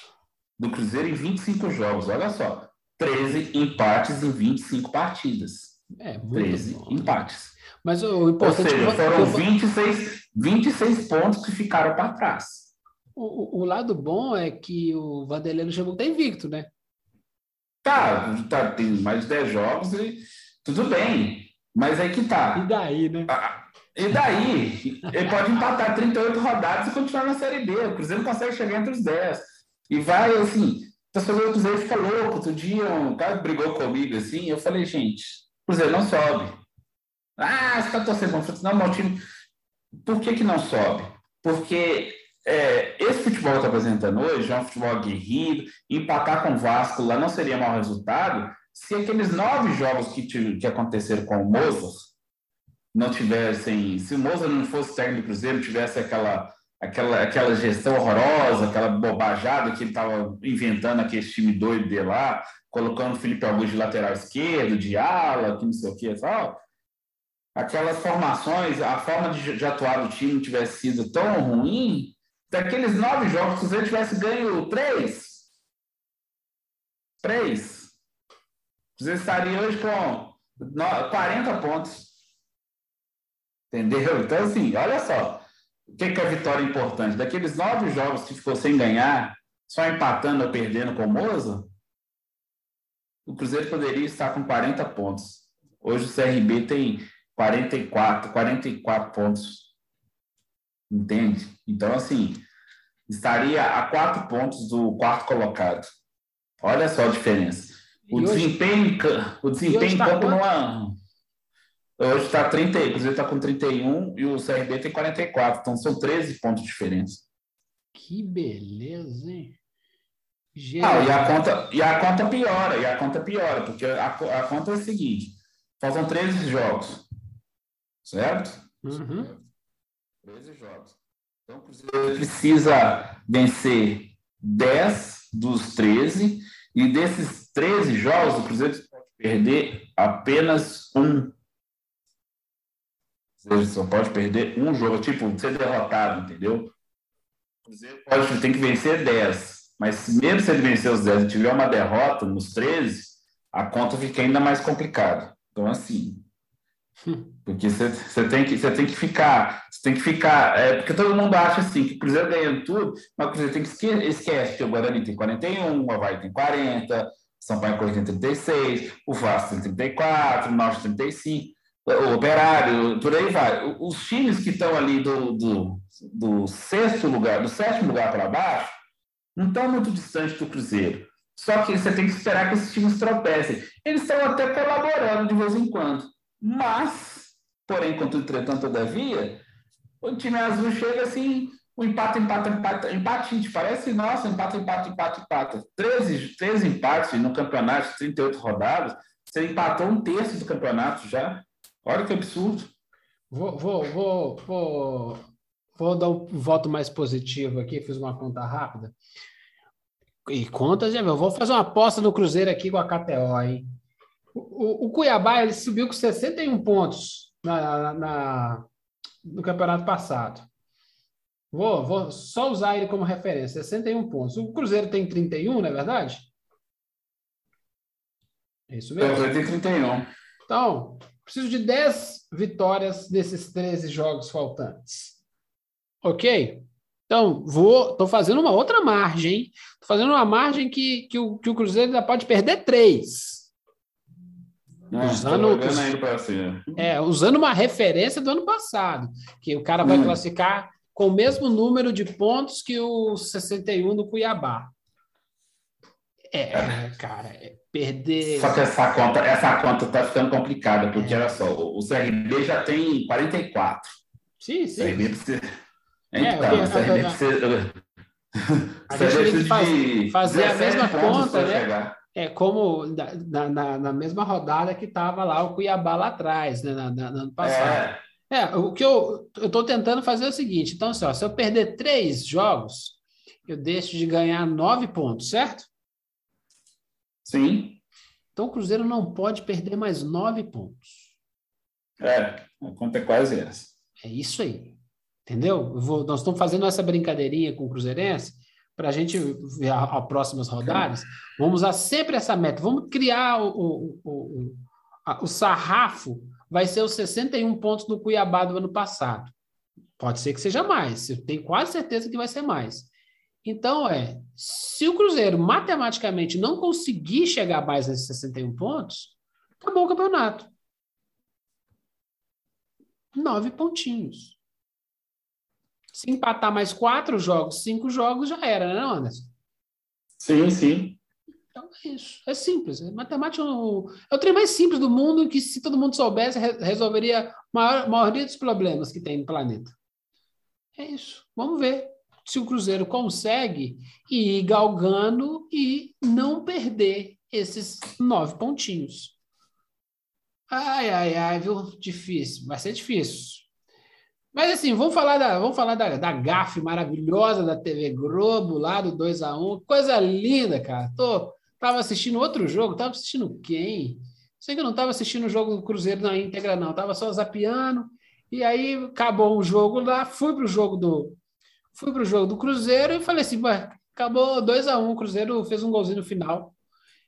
do Cruzeiro em 25 jogos. Olha só, 13 empates em 25 partidas. É, muito 13 bom. empates. Mas o Ou importante seja, é que foram o, 26, 26 pontos que ficaram para trás. O, o lado bom é que o Vanderlei Luxemburgo está invicto, né? Tá, tá, tem mais de 10 jogos e tudo bem. Mas aí que E tá. daí, né? Ah, E daí? Ele pode empatar 38 rodadas e continuar na Série B. O Cruzeiro não consegue chegar entre os 10. E vai, assim, o torcedor do Cruzeiro fica louco. Outro dia um cara brigou comigo, assim, eu falei, gente, o Cruzeiro não sobe. Ah, você tá torcendo contra o. Não, meu time... Por que que não sobe? Porque é, esse futebol que está apresentando hoje é um futebol aguerrido, empatar com o Vasco lá não seria mau resultado se aqueles nove jogos que, tive- que aconteceram com o Mozart não tivessem, se o Mozart não fosse técnico do Cruzeiro, tivesse aquela, aquela, aquela gestão horrorosa, aquela bobajada que ele estava inventando aquele time doido dele lá, colocando o Felipe Augusto de lateral esquerdo, de ala, que não sei o que e tal, aquelas formações, a forma de, de atuar do time tivesse sido tão ruim, daqueles nove jogos, se o Cruzeiro tivesse ganho três, três, o Cruzeiro estaria hoje com no- 40 pontos. Entendeu? Então, assim, olha só. O que, que é vitória importante? Daqueles nove jogos que ficou sem ganhar, só empatando ou perdendo com o Moza, o Cruzeiro poderia estar com 40 pontos. Hoje o CRB tem 44, 44 pontos. Entende? Então, assim, estaria a quatro pontos do quarto colocado. Olha só a diferença. O E hoje- desempenho, em ca- o desempenho hoje em tá campo quanto? não é. Hoje está 30, o Cruzeiro está com 31 e o CRB tem 44, então são 13 pontos de diferença. Que beleza, hein? Ah, e a conta, e a conta piora, e a conta piora, porque a, a conta é a seguinte: faltam 13 jogos, certo? Uhum. 13 jogos. Então o Cruzeiro precisa vencer 10 dos 13, e desses 13 jogos, o Cruzeiro pode perder apenas um. Ou seja, só pode perder um jogo, tipo, ser derrotado, entendeu? O Cruzeiro pode, tem que vencer 10, mas mesmo se ele vencer os 10 e tiver uma derrota nos 13, a conta fica ainda mais complicada. Então, assim, Porque você, tem que, você tem que ficar, você tem que ficar, é, porque todo mundo acha assim, que o Cruzeiro ganhando tudo, mas o Cruzeiro tem que esquecer, esquece que o Guarani tem 41, o Havaí tem 40, São Paulo tem 36, o Vasco tem 34, o Norte tem 35, o Operário, por aí vai. Os times que estão ali do, do, do sexto lugar, do sétimo lugar para baixo, não estão muito distantes do Cruzeiro. Só que você tem que esperar que esses times tropecem. Eles estão até colaborando de vez em quando. Mas, porém, contudo, entretanto, todavia, o time azul chega assim, o empate, empate, empate, empate, gente, parece, nossa, empate, empate, empate, empate. 13, 13 empates no campeonato, 38 rodadas, você empatou um terço do campeonato já. Olha que absurdo. Vou, vou, vou, vou, vou dar um voto mais positivo aqui, fiz uma conta rápida. E contas, já eu vou fazer uma aposta no Cruzeiro aqui com a KTO, hein? O, o Cuiabá ele subiu com 61 pontos na, na, no campeonato passado. Vou, vou só usar ele como referência, 61 pontos. O Cruzeiro tem 31, não é verdade? É isso mesmo? O Cruzeiro tem 31. Então, preciso de 10 vitórias desses 13 jogos faltantes. Ok? Então, vou, estou fazendo uma outra margem, Estou fazendo uma margem que, que, o, que o Cruzeiro ainda pode perder três. É, usando, né? é, usando uma referência do ano passado, que o cara vai hum. classificar com o mesmo número de pontos que o 61 do Cuiabá. É, é. cara, é perder. Só que essa conta, essa conta tá ficando complicada, porque é. olha só, o CRB já tem 44. Sim, sim. CRB precisa... É, então, o CRB precisa. A gente tem que faz, fazer a mesma conta, né? Chegar. É como na, na, na mesma rodada que estava lá o Cuiabá lá atrás, né? Na, na, no ano passado. É. é o que eu estou tentando fazer é o seguinte: então, assim, ó, se eu perder três jogos, eu deixo de ganhar nove pontos, certo? Sim. Então o Cruzeiro não pode perder mais nove pontos. É, a conta é quase essa. É isso aí. Entendeu? Vou, nós estamos fazendo essa brincadeirinha com o Cruzeirense para a gente ver as próximas rodadas, vamos usar sempre essa meta. Vamos criar o, o, o, a, o sarrafo, vai ser os 61 pontos do Cuiabá do ano passado. Pode ser que seja mais, eu tenho quase certeza que vai ser mais. Então, é, se o Cruzeiro matematicamente não conseguir chegar mais nesses 61 pontos, acabou o campeonato. Nove pontinhos. Se empatar mais quatro jogos, cinco jogos, já era, né, Anderson? Sim, sim. Então é isso. É simples. É matemática é o, é o trem mais simples do mundo que, se todo mundo soubesse, resolveria a maior, maioria dos problemas que tem no planeta. É isso. Vamos ver se o Cruzeiro consegue ir galgando e não perder esses nove pontinhos. Ai, ai, ai, viu? Difícil. Vai ser difícil. Mas assim, vamos falar da, vamos falar da, da gafe maravilhosa da TV Globo, lá do 2 a 1 Coisa linda, cara. Tô, tava assistindo outro jogo, tava assistindo quem? Sei que eu não tava assistindo o jogo do Cruzeiro na íntegra, não. Tava só zapeando. E aí acabou o jogo lá, fui pro jogo do. Fui pro jogo do Cruzeiro e falei assim, acabou 2 a 1 o Cruzeiro fez um golzinho no final.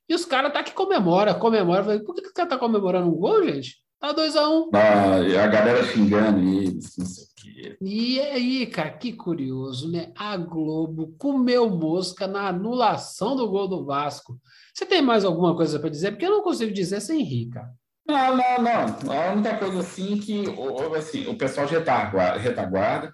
E os caras tá que comemora, comemora. Falei, por que, que o cara tá comemorando um gol, gente? Tá 2x1. Um. Ah, a galera xingando eles, não sei o quê. E aí, cara, que curioso, né? A Globo comeu mosca na anulação do gol do Vasco. Você tem mais alguma coisa para dizer? Porque eu não consigo dizer sem rir, cara. Não, não, não. A única coisa assim que assim, o pessoal retaguarda, retaguarda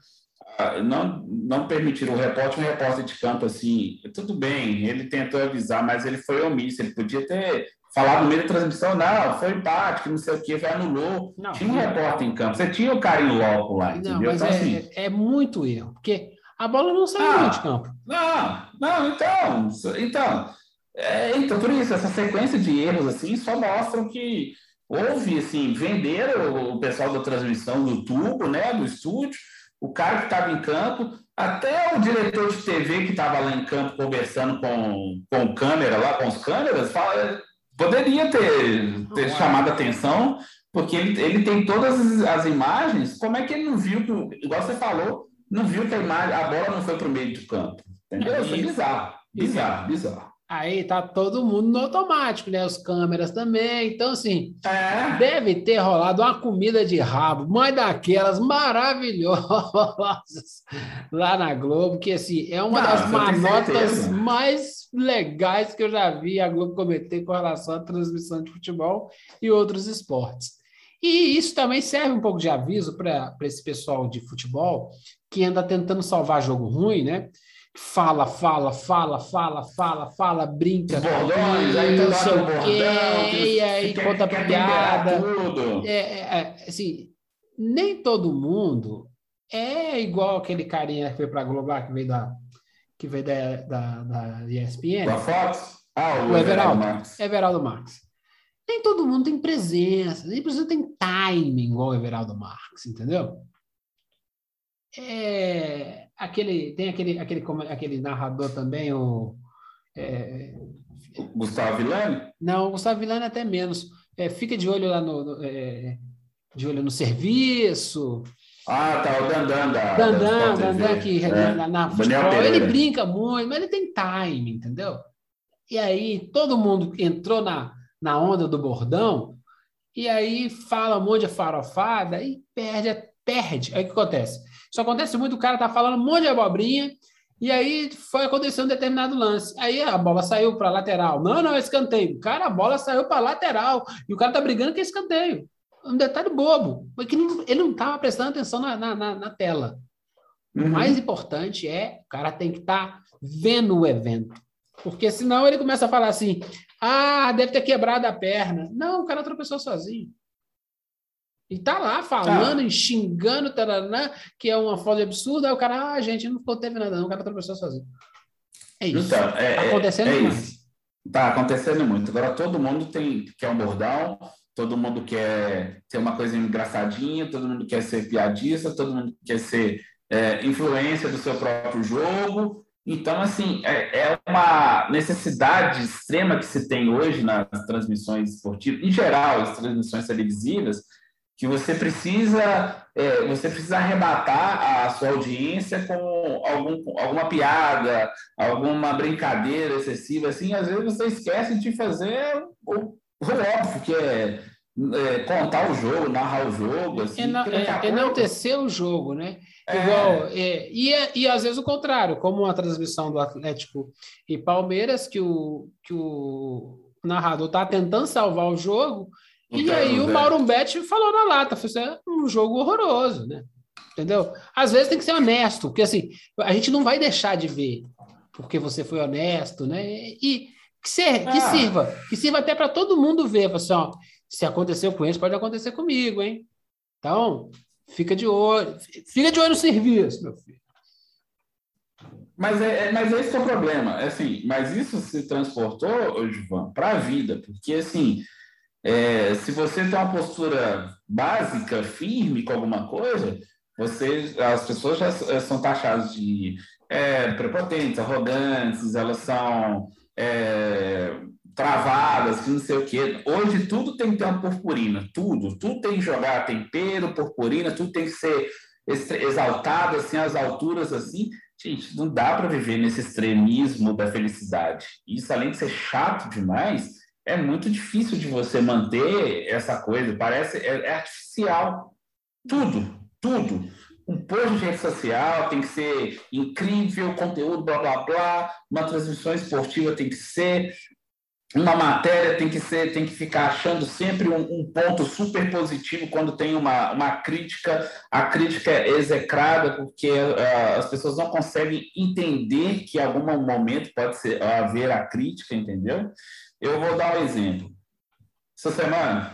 ah, não, não permitiram o repórter, um repórter de campo assim, tudo bem, ele tentou avisar, mas ele foi omisso, ele podia ter falar no meio da transmissão, não, foi empate, não sei o que, anulou. Não, tinha um repórter em campo, você tinha o cara em loco lá, entendeu? Não, mas então, é, assim, é, muito erro, porque a bola não saiu ah, de campo. Não, não, então, então, é, então, por isso, essa sequência de erros, assim, só mostram que houve, assim, venderam o pessoal da transmissão do tubo, né, do estúdio, o cara que estava em campo, até o diretor de TV que estava lá em campo conversando com, com câmera lá, com as câmeras, fala, poderia ter, ter chamado atenção, porque ele, ele tem todas as imagens. Como é que ele não viu, que, igual você falou, não viu que a, imagem, a bola não foi para o meio do campo? Entendeu? Isso é bizarro. Bizarro, bizarro. Aí tá todo mundo no automático, né? Os câmeras também. Então, assim, é. deve ter rolado uma comida de rabo, mas daquelas maravilhosas lá na Globo, que assim, é uma das manotas mais legais que eu já vi a Globo cometer com relação à transmissão de futebol e outros esportes. E isso também serve um pouco de aviso para esse pessoal de futebol que anda tentando salvar jogo ruim, né? Fala, fala, fala, fala, fala, fala, brinca, bordões, aí não sei o quê, e aí conta piada. É, é, é, assim, nem todo mundo é igual aquele carinha que foi para a Globo, que veio da que veio da, da, da ESPN. Da Fox? Ah, o, o Everaldo, Marques. Everaldo Marques. Nem todo mundo tem presença, nem mundo tem timing igual o Everaldo Marques, entendeu? É, aquele, tem aquele, aquele, aquele narrador também, o. É, Gustavo Villani? Não, o Gustavo Villani até menos. É, fica de olho lá no. no é, de olho no serviço. Ah, tá, o Dandan da. Dandan, Dandan que é. na, na futebol, ele brinca muito, mas ele tem time, entendeu? E aí todo mundo entrou na, na onda do bordão, e aí fala um monte de farofada e perde, perde. Aí o que acontece? Isso acontece muito, o cara tá falando um monte de abobrinha, e aí foi acontecer um determinado lance. Aí a bola saiu para lateral. Não, não, é escanteio. Cara, a bola saiu para lateral. E o cara tá brigando que é escanteio. Um detalhe bobo. Porque ele não estava prestando atenção na, na, na tela. Uhum. O mais importante é o cara tem que estar tá vendo o evento. Porque senão ele começa a falar assim: ah, deve ter quebrado a perna. Não, o cara tropeçou sozinho. E tá lá falando, tá. xingando, taranã, que é uma foda absurda. Aí o cara, ah, gente, não teve nada, não, o cara tropeçou sozinho. É isso. Então, é, tá acontecendo é, é muito. Isso. Tá acontecendo muito. Agora todo mundo tem quer um bordão, todo mundo quer ter uma coisa engraçadinha, todo mundo quer ser piadista, todo mundo quer ser é, influência do seu próprio jogo. Então, assim, é, é, uma necessidade extrema que se tem hoje nas transmissões esportivas, em geral, as transmissões televisivas, que você precisa é, você precisa arrebatar a sua audiência com algum, alguma piada, alguma brincadeira excessiva, assim, às vezes você esquece de fazer o, o óbvio, que é, é, contar o jogo, narrar o jogo, assim, é, enaltecer o jogo, né? É. Igual, é, e, e às vezes o contrário, como uma transmissão do Atlético e Palmeiras, que o, que o narrador está tentando salvar o jogo, e aí o Mauro Betti falou na lata, foi assim, é um jogo horroroso, né? Entendeu? Às vezes tem que ser honesto, porque assim, a gente não vai deixar de ver porque você foi honesto, né? E que, ser, que ah. sirva, que sirva até para todo mundo ver, assim, ó, se aconteceu com eles, pode acontecer comigo, hein? Então, fica de olho, fica de olho no serviço, meu filho. Mas é, é mas esse é o problema, é assim, mas isso se transportou, João, para a vida, porque assim, é, se você tem uma postura básica, firme com alguma coisa, você, as pessoas já são taxadas de é, prepotentes, arrogantes, elas são é, travadas, não sei o quê. Hoje tudo tem que ter uma purpurina, tudo. Tudo tem que jogar tempero, purpurina, tudo tem que ser exaltado, assim, às alturas, assim. Gente, não dá para viver nesse extremismo da felicidade. Isso, além de ser chato demais, é muito difícil de você manter essa coisa. Parece é, é artificial. Tudo, tudo. Um post de rede social tem que ser incrível, conteúdo, blá blá blá. Uma transmissão esportiva tem que ser. Uma matéria tem que ser, tem que ficar achando sempre um, um ponto super positivo quando tem uma, uma crítica. A crítica é execrada porque uh, as pessoas não conseguem entender que em algum momento pode ser, haver a crítica, entendeu? Eu vou dar um exemplo. Essa semana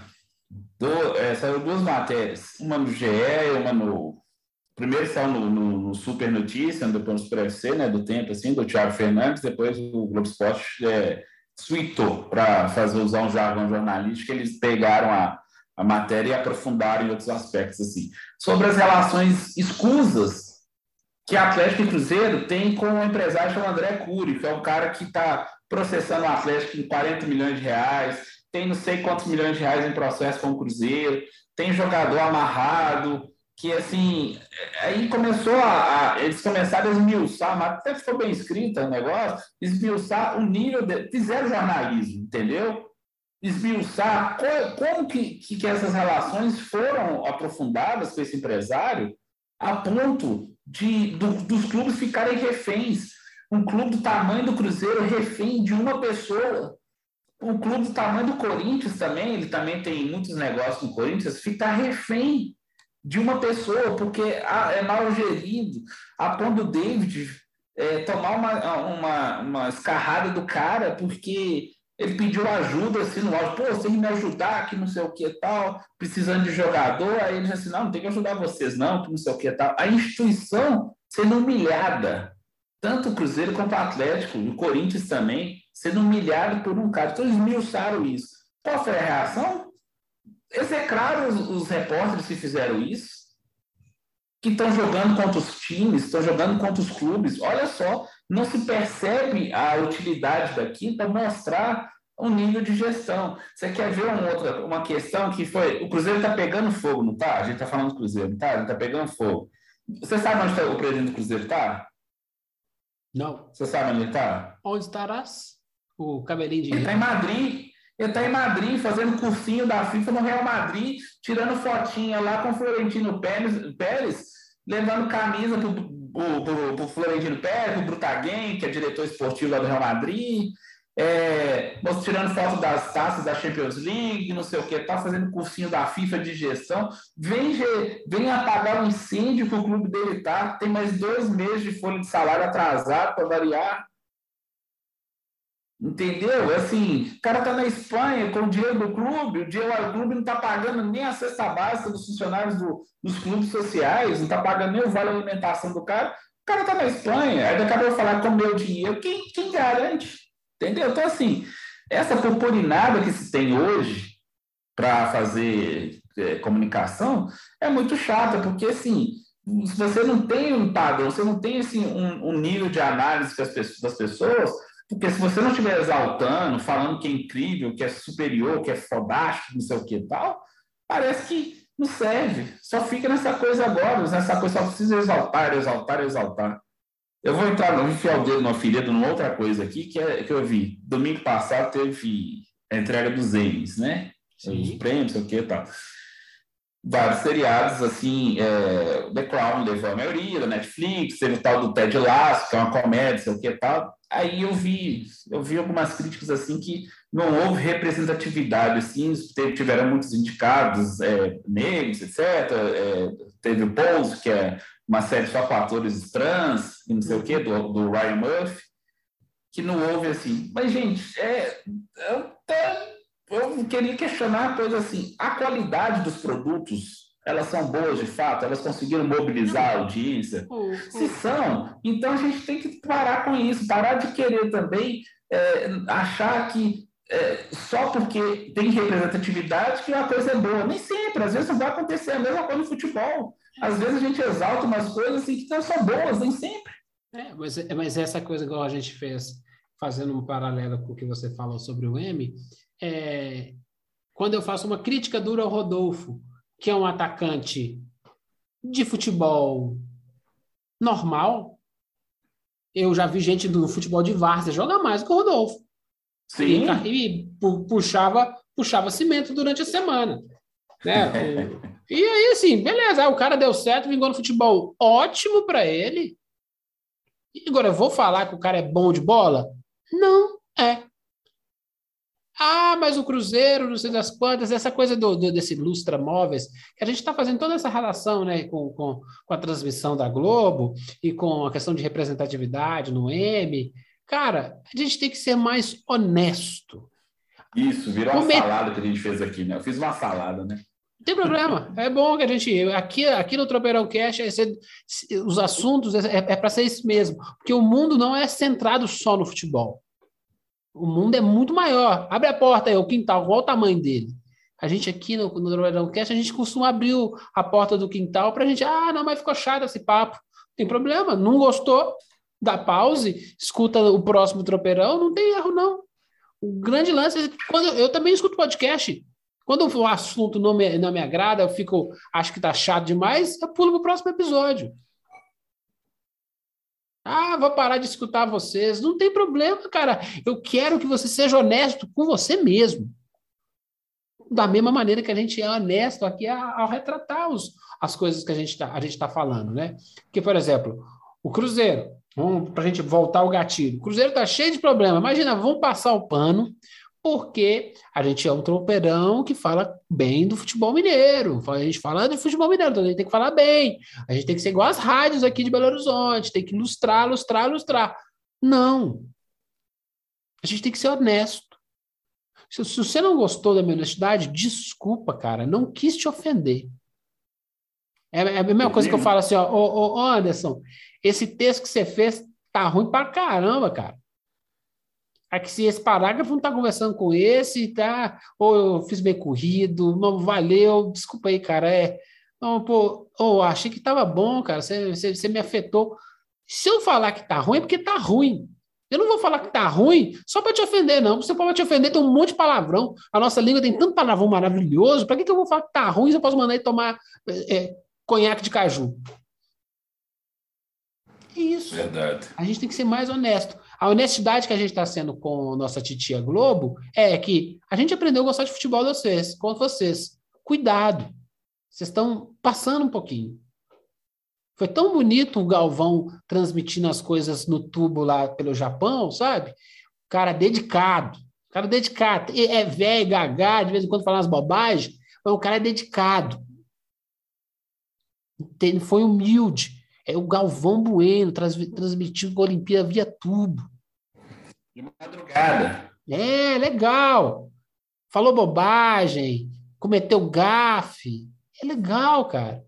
do, é, saiu duas matérias, uma no GE e uma no. Primeiro saiu no, no, no, Super Notícia, depois no Super FC, né, do tempo, assim, do Thiago Fernandes, depois o Globo Esporte é, suitou para fazer usar um jargão jornalístico, eles pegaram a, a matéria e aprofundaram em outros aspectos, assim. Sobre as relações escusas que Atlético e Cruzeiro tem com o empresário chamado André Cury, que é um cara que está processando o Atlético em 40 milhões de reais, tem não sei quantos milhões de reais em processo com o Cruzeiro, tem jogador amarrado, que assim, aí começou a, a, eles começaram a esmiuçar, mas até ficou bem escrito o negócio, esmiuçar o nível, de, fizeram jornalismo, entendeu? Esmiuçar como, como que, que, que essas relações foram aprofundadas com esse empresário a ponto de do, dos clubes ficarem reféns. Um clube do tamanho do Cruzeiro refém de uma pessoa. Um clube do tamanho do Corinthians também, ele também tem muitos negócios no Corinthians, fica refém de uma pessoa, porque é mal gerido, a ponto do David é, tomar uma, uma, uma escarrada do cara, porque ele pediu ajuda assim no áudio, pô, você tem que me ajudar, que não sei o que tal, precisando de jogador, aí ele disse assim, não, não tem que ajudar vocês não, que não sei o que tal. A instituição sendo humilhada, tanto o Cruzeiro quanto o Atlético, o Corinthians também, sendo humilhado por um cara. Então eles esmiuçaram isso. Qual foi a reação? execraram os, os repórteres que fizeram isso, que estão jogando contra os times, estão jogando contra os clubes. Olha só, não se percebe a utilidade daqui para mostrar um nível de gestão. Você quer ver uma outra uma questão que foi. O Cruzeiro está pegando fogo, não está? A gente está falando do Cruzeiro, tá? Ele está pegando fogo. Você sabe onde tá, o presidente do Cruzeiro está? Não. Você sabe onde ele está? Onde estarás? O cabelinho de. Ele está em Madrid. Ele está em Madrid fazendo cursinho da FIFA no Real Madrid, tirando fotinha lá com o Florentino Pérez, Pérez levando camisa para o Florentino Pérez, para o Brutagen, que é diretor esportivo lá do Real Madrid, é, tirando foto das taças da Champions League, não sei o que, tá fazendo cursinho da FIFA de gestão, vem, vem apagar o incêndio que o clube dele tá, tem mais dois meses de folha de salário atrasado para variar, Entendeu? Assim, o cara tá na Espanha com o dinheiro do clube, o, dinheiro, o clube não está pagando nem a cesta básica dos funcionários do, dos clubes sociais, não está pagando nem o vale alimentação do cara. O cara tá na Espanha, aí acabou de falar com o meu dinheiro, quem, quem garante? Entendeu? Então, assim, essa purpurinada que se tem hoje para fazer é, comunicação é muito chata, porque, assim, você não tem um padrão, você não tem assim, um, um nível de análise das pessoas porque se você não estiver exaltando, falando que é incrível, que é superior, que é fodástico, não sei o que e tal, parece que não serve. Só fica nessa coisa agora, nessa coisa, só precisa exaltar, exaltar, exaltar. Eu vou entrar, vou enfiar o dedo numa ferida numa outra coisa aqui, que, é, que eu vi. Domingo passado teve a entrega dos Emmys, né? Sim. Os prêmios, sei o que e tal. Vários seriados, assim, é, The Crown levou a maioria, da Netflix, teve o tal do Ted Lasso, que é uma comédia, sei o que e tal aí eu vi, eu vi algumas críticas assim que não houve representatividade, assim, tiveram muitos indicados é, negros, etc. É, teve o Pose, que é uma série só com atores trans, e não sei o quê, do, do Ryan Murphy, que não houve assim. Mas, gente, é, eu, eu queria questionar a coisa assim, a qualidade dos produtos elas são boas de fato? Elas conseguiram mobilizar a audiência? Uhum. Se são, então a gente tem que parar com isso, parar de querer também é, achar que é, só porque tem representatividade que a coisa é boa. Nem sempre, às vezes vai acontecer a mesma coisa no futebol. Às vezes a gente exalta umas coisas assim, que não são boas, nem sempre. É, mas, mas essa coisa igual a gente fez, fazendo um paralelo com o que você falou sobre o M, é, quando eu faço uma crítica dura ao Rodolfo, que é um atacante de futebol normal. Eu já vi gente do futebol de Várzea jogar mais que o Rodolfo. Sim. E, e puxava, puxava cimento durante a semana. Né? e aí, assim, beleza, o cara deu certo, vingou no futebol ótimo para ele. E agora, eu vou falar que o cara é bom de bola? Não é. Ah, mas o Cruzeiro, não sei das quantas, essa coisa do, do desse Lustra Móveis, que a gente está fazendo toda essa relação né, com, com, com, a transmissão da Globo e com a questão de representatividade no M. Cara, a gente tem que ser mais honesto. Isso, virou uma salada que a gente fez aqui, né? Eu fiz uma salada, né? Não tem problema. É bom que a gente. Aqui, aqui no Tropeirão Cash, é os assuntos é, é para ser isso mesmo. Porque o mundo não é centrado só no futebol. O mundo é muito maior. Abre a porta aí, o quintal, qual o tamanho dele? A gente aqui no, no Drogadão Cast, a gente costuma abrir a porta do quintal para a gente, ah, não, mas ficou chato esse papo. Não tem problema, não gostou, dá pause, escuta o próximo tropeirão, não tem erro, não. O grande lance é quando eu, também escuto podcast. Quando o assunto não me, não me agrada, eu fico, acho que tá chato demais, eu pulo pro próximo episódio. Ah, vou parar de escutar vocês. Não tem problema, cara. Eu quero que você seja honesto com você mesmo. Da mesma maneira que a gente é honesto aqui ao retratar os, as coisas que a gente está tá falando, né? Porque, por exemplo, o Cruzeiro, para a gente voltar ao gatilho, o Cruzeiro está cheio de problema. Imagina, vamos passar o pano, porque a gente é um tropeirão que fala bem do futebol mineiro. A gente fala de futebol mineiro, então a gente tem que falar bem. A gente tem que ser igual as rádios aqui de Belo Horizonte, tem que ilustrar, ilustrar, ilustrar. Não. A gente tem que ser honesto. Se, se você não gostou da minha honestidade, desculpa, cara, não quis te ofender. É, é a mesma coisa que eu falo assim, ó, ô, ô Anderson, esse texto que você fez tá ruim pra caramba, cara. Aqui, se esse parágrafo não está conversando com esse, tá? Ou eu fiz bem corrido, não valeu, desculpa aí, cara. É, não, pô, oh, achei que estava bom, cara. Você, você, você, me afetou. Se eu falar que tá ruim, é porque tá ruim. Eu não vou falar que tá ruim só para te ofender, não. Você pode te ofender, tem um monte de palavrão. A nossa língua tem tanto palavrão maravilhoso. Para que, que eu vou falar que tá ruim se eu posso mandar ele tomar é, é conhaque de caju? É isso. Verdade. A gente tem que ser mais honesto. A honestidade que a gente está sendo com nossa titia Globo é que a gente aprendeu a gostar de futebol de vocês, com vocês. Cuidado. Vocês estão passando um pouquinho. Foi tão bonito o Galvão transmitindo as coisas no tubo lá pelo Japão, sabe? Cara dedicado. Cara dedicado. É velho, gaga, de vez em quando fala umas bobagens, mas o cara é dedicado. Foi humilde. É o Galvão Bueno trans, transmitindo a Olimpíada via tubo. De madrugada. É, legal. Falou bobagem, cometeu gafe. É legal, cara.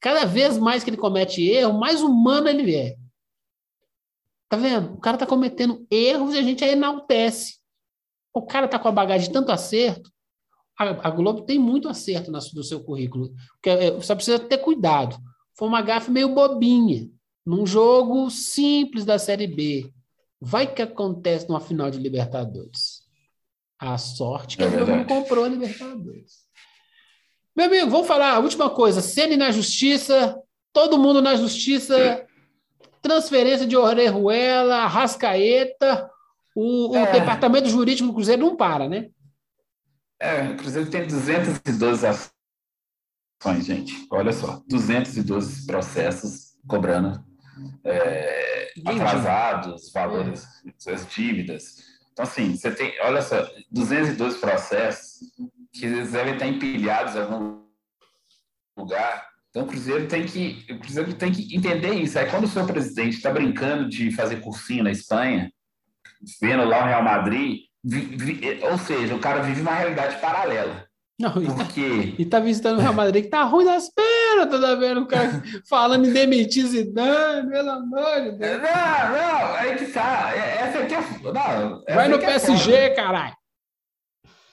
Cada vez mais que ele comete erro, mais humano ele é. Tá vendo? O cara tá cometendo erros e a gente aí enaltece. O cara tá com a bagagem de tanto acerto. A, a Globo tem muito acerto no, no seu currículo. Porque, é, só precisa ter cuidado. Foi uma gafe meio bobinha, num jogo simples da Série B. Vai que acontece numa final de Libertadores. A sorte que é a não comprou a Libertadores. Meu amigo, vamos falar a última coisa. Ceni na justiça, todo mundo na justiça, transferência de Orejuela, Rascaeta, o, é. o, departamento jurídico do Cruzeiro não para, né? É, o Cruzeiro tem 212 ações, gente. Olha só, 212 processos cobrando é, atrasados, valores, é. as dívidas. Então, assim, você tem, olha só, 212 processos que devem estar empilhados em algum lugar. Então, o Cruzeiro tem que, o Cruzeiro tem que entender isso. Aí, quando o seu presidente está brincando de fazer cursinho na Espanha, vendo lá o Real Madrid, vi, vi, ou seja, o cara vive uma realidade paralela. Não, e, Por quê? e tá visitando o Real Madrid que tá ruim das pernas, tá vendo o cara falando em demitir Zidane, pelo amor de Deus. Não, não, aí que tá. Essa aqui é. Não, Vai no PSG, é caralho.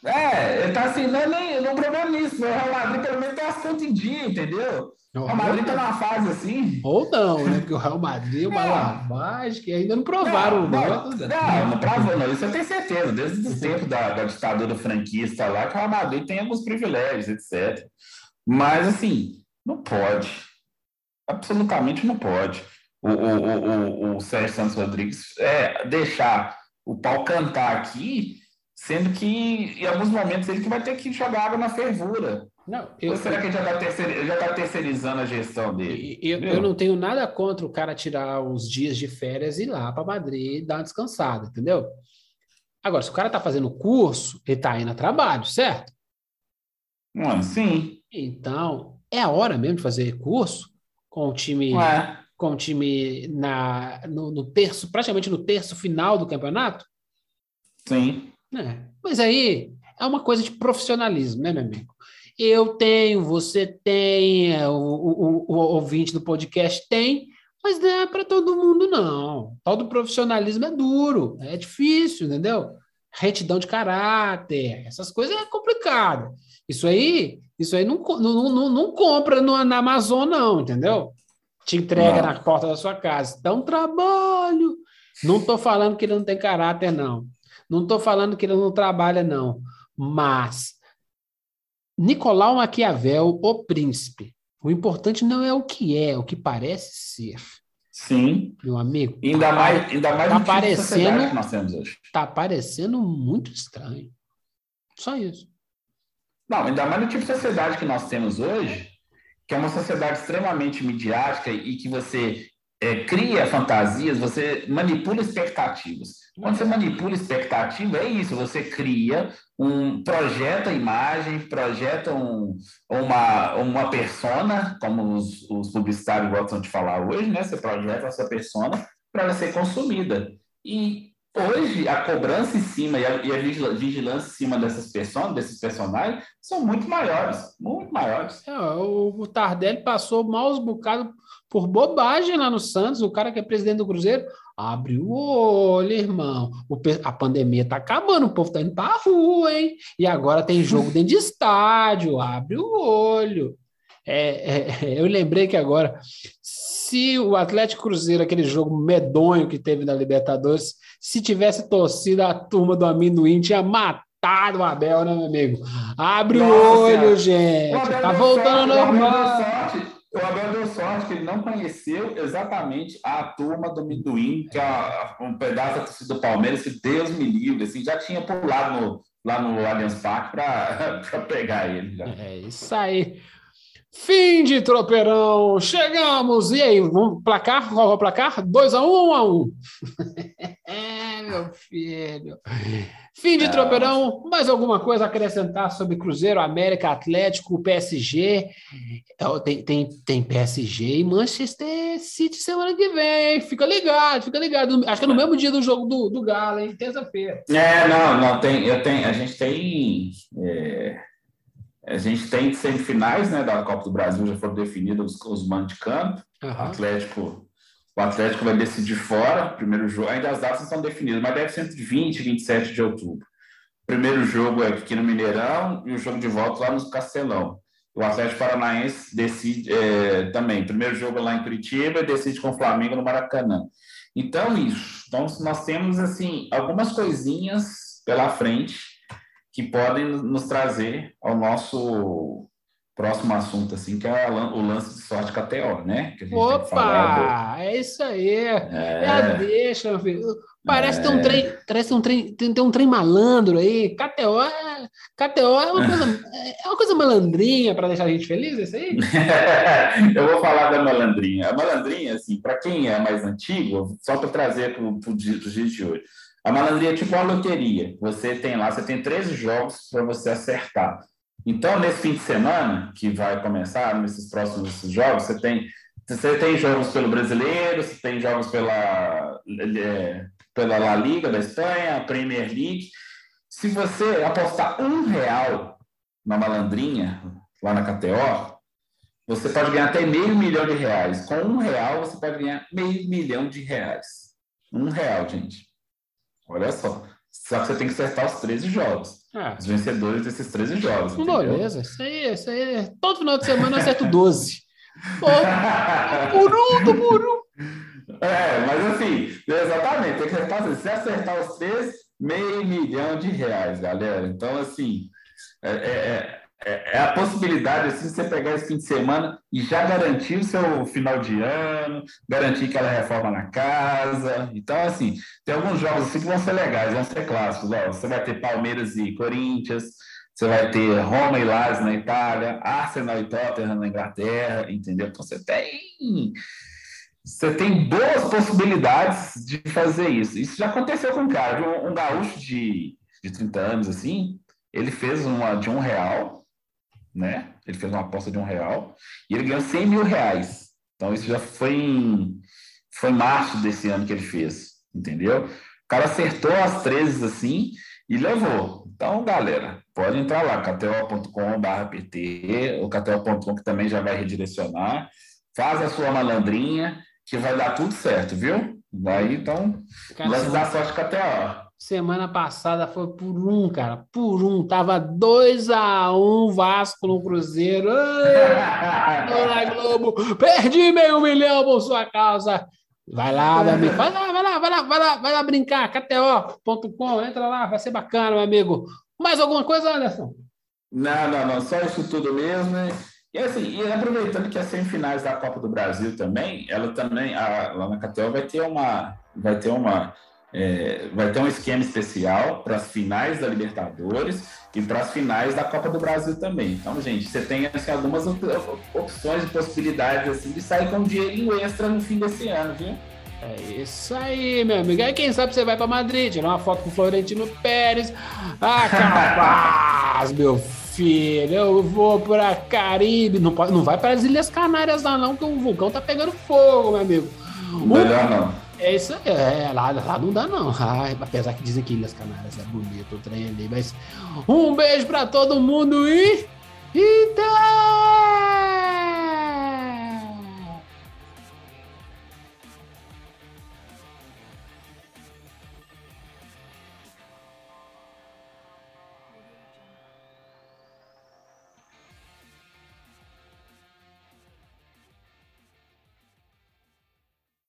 É, tá assim, não, é nem, não problema nisso. O Real Madrid pelo menos tem as contas em dia, entendeu? O Real Madrid tá numa fase assim. Ou não, né? Porque o Real Madrid é uma lavagem que ainda não provaram. Não, não, não, não, não provou, não. Isso eu tenho certeza. Desde o tempo da, da ditadura franquista lá, que o Real Madrid tem alguns privilégios, etc. Mas, assim, não pode. Absolutamente não pode. O, o, o, o, Sérgio Santos Rodrigues é, deixar o pau cantar aqui sendo que em alguns momentos ele que vai ter que jogar água na fervura. Não, eu, Ou será que ele já está tá terceirizando a gestão dele? Eu, eu, não tenho nada contra o cara tirar os dias de férias e ir lá para Madrid e dar uma descansada, entendeu? Agora, se o cara está fazendo curso, ele está indo a trabalho, certo? Sim. Então, é a hora mesmo de fazer curso com o time, Ué. com o time na, no, no terço, praticamente no terço final do campeonato? Sim. É. Mas aí é uma coisa de profissionalismo, né, meu amigo? Eu tenho, você tem, é, o, o, o, ouvinte do podcast tem, mas não é para todo mundo, não. Tal do profissionalismo é duro, é difícil, entendeu? Retidão de caráter, essas coisas é complicado. Isso aí, isso aí não, não, não, não compra no, na Amazon, não, entendeu? Te entrega não. na porta da sua casa. Dá um trabalho. Não estou falando que ele não tem caráter, não. Não estou falando que ele não trabalha, não. Mas Nicolau Maquiavel, o príncipe. O importante não é o que é, o que parece ser. Sim. Meu amigo. Ainda tá, mais, ainda mais tá no tipo de sociedade parecendo- que nós temos hoje. Tá parecendo muito estranho. Só isso. Não, ainda mais no tipo de sociedade que nós temos hoje, que é uma sociedade extremamente midiática e que você é, cria fantasias, você manipula expectativas. Quando você manipula expectativa, é isso, você cria um projeta imagem, projeta um, uma, uma persona, como os, os publicitários gostam de falar hoje, né? Você projeta essa persona para ela ser consumida. E hoje a cobrança em cima e a, e a vigilância em cima dessas pessoas, desses personagens, são muito maiores, muito maiores. É, o, o Tardelli passou maus bocados por bobagem lá no Santos. O cara que é presidente do Cruzeiro abre o olho, irmão. O a pandemia tá acabando, o povo tá indo pra rua, hein? E agora tem jogo dentro de estádio. Abre o olho. É, é, eu lembrei que agora, se o Atlético Cruzeiro, aquele jogo medonho que teve na Libertadores, se tivesse torcido a turma do amendoim, tinha matado o Abel, né, meu amigo? Abre o Nossa olho, Senhora. gente. O Tá voltando ao o normal. O Abel sorte que ele não conheceu exatamente a turma do amendoim, que é um pedaço do Palmeiras, que Deus me livre, assim, já tinha pulado no- lá no Allianz Parque para pegar ele. Já. É isso aí. Fim de tropeirão. Chegamos. E aí, vamos placar? Qual é o placar? 2x1 ou 1x1? meu filho. Fim de É. tropeirão. Mais alguma coisa a acrescentar sobre Cruzeiro, América, Atlético, PSG? É, Tem, tem, tem PSG e Manchester City semana que vem? Fica ligado, fica ligado. Acho que é no mesmo dia do jogo do, do Galo, hein? Terça-feira. É, não, não, tem, eu tenho, a gente tem. é, a gente tem semifinais né, da Copa do Brasil, já foram definidos os, os mandos de campo. Aham. Atlético, o Atlético vai decidir fora, primeiro jogo, ainda as datas não estão definidas, mas deve ser entre 20 e 27 de outubro. Primeiro jogo é aqui no Mineirão e o jogo de volta lá no Castelão. O Atlético Paranaense decide é, também. Primeiro jogo lá em Curitiba e decide com o Flamengo no Maracanã. Então, isso. Então, nós temos, assim, algumas coisinhas pela frente que podem nos trazer ao nosso próximo assunto, assim, que é o lance de sorte KTO, né? Que a gente. Opa! É isso aí. Já É, deixa, meu filho. Parece ter um É. trem, parece um trem, tem, tem um trem malandro aí. KTO é, KTO é uma coisa, é uma coisa malandrinha para deixar a gente feliz, isso aí? Eu vou falar da malandrinha. A malandrinha, assim, para quem é mais antigo, só para trazer para os dias de hoje. A malandrinha é tipo uma loteria. Você tem lá, você tem 13 jogos para você acertar. Então, nesse fim de semana, que vai começar, nesses próximos jogos, você tem, você tem jogos pelo brasileiro, você tem jogos pela, é, pela La Liga da Espanha, Premier League. Se você apostar um real na malandrinha, lá na KTO, você pode ganhar até meio milhão de reais. Com um real, você pode ganhar meio milhão de reais. Um real, gente. Olha só. Só que você tem que acertar os 13 jogos. Ah, Os vencedores desses 13 jogos. entendeu? beleza. Isso aí, isso aí. Todo final de semana eu acerto 12. Pô, por um, tô por um. É, mas assim, exatamente, tem que acertar, se acertar os três, meio milhão de reais, galera. Então, assim, é, é- é- é a possibilidade assim, de você pegar esse fim de semana e já garantir o seu final de ano, garantir aquela reforma na casa. Então, assim, tem alguns jogos assim que vão ser legais, vão ser clássicos. Ó, você vai ter Palmeiras e Corinthians, você vai ter Roma e Lazio na Itália, Arsenal e Tottenham na Inglaterra, entendeu? Então, você tem você tem boas possibilidades de fazer isso. Isso já aconteceu com um cara, um, um gaúcho de, de 30 anos, assim, ele fez uma de um real, né? Ele fez uma aposta de um real e ele ganhou 100 mil reais. Então, isso já foi em, foi em março desse ano que ele fez, entendeu? O cara acertou as 13 assim e levou. Então, galera, pode entrar lá, kto.com.br/pt, o kto.com que também já vai redirecionar. Faz a sua malandrinha, que vai dar tudo certo, viu? Daí, então, Cara, lance da sorte KTO. Semana passada foi por um, cara. Por um. Tava 2x1 Vasco no Cruzeiro. Globo, perdi meio milhão por sua causa. Vai lá, meu amigo. Vai lá, vai lá, vai lá, vai lá, vai lá brincar. KTO.com, entra lá, vai ser bacana, meu amigo. Mais alguma coisa, Anderson? Não, não, não, só isso tudo mesmo. E assim, e aproveitando que as semifinais da Copa do Brasil também, ela também, a, lá na KTO vai ter uma, vai ter uma, é, vai ter um esquema especial para as finais da Libertadores e para as finais da Copa do Brasil também. Então, gente, você tem assim, algumas opções e possibilidades assim, de sair com um dinheirinho extra no fim desse ano, viu? É isso aí, meu amigo. Aí quem sabe você vai para Madrid, tirar uma foto com o Florentino Pérez. Ah, capaz, meu filho. Eu vou para Caribe. Não, pode, não vai para as Ilhas Canárias lá, não, que o vulcão tá pegando fogo, meu amigo. Melhor não. É isso aí, é, é, lá, lá não dá não. Ai, apesar que dizem que Ilhas Canárias é bonito o trem ali, mas um beijo pra todo mundo e. Então!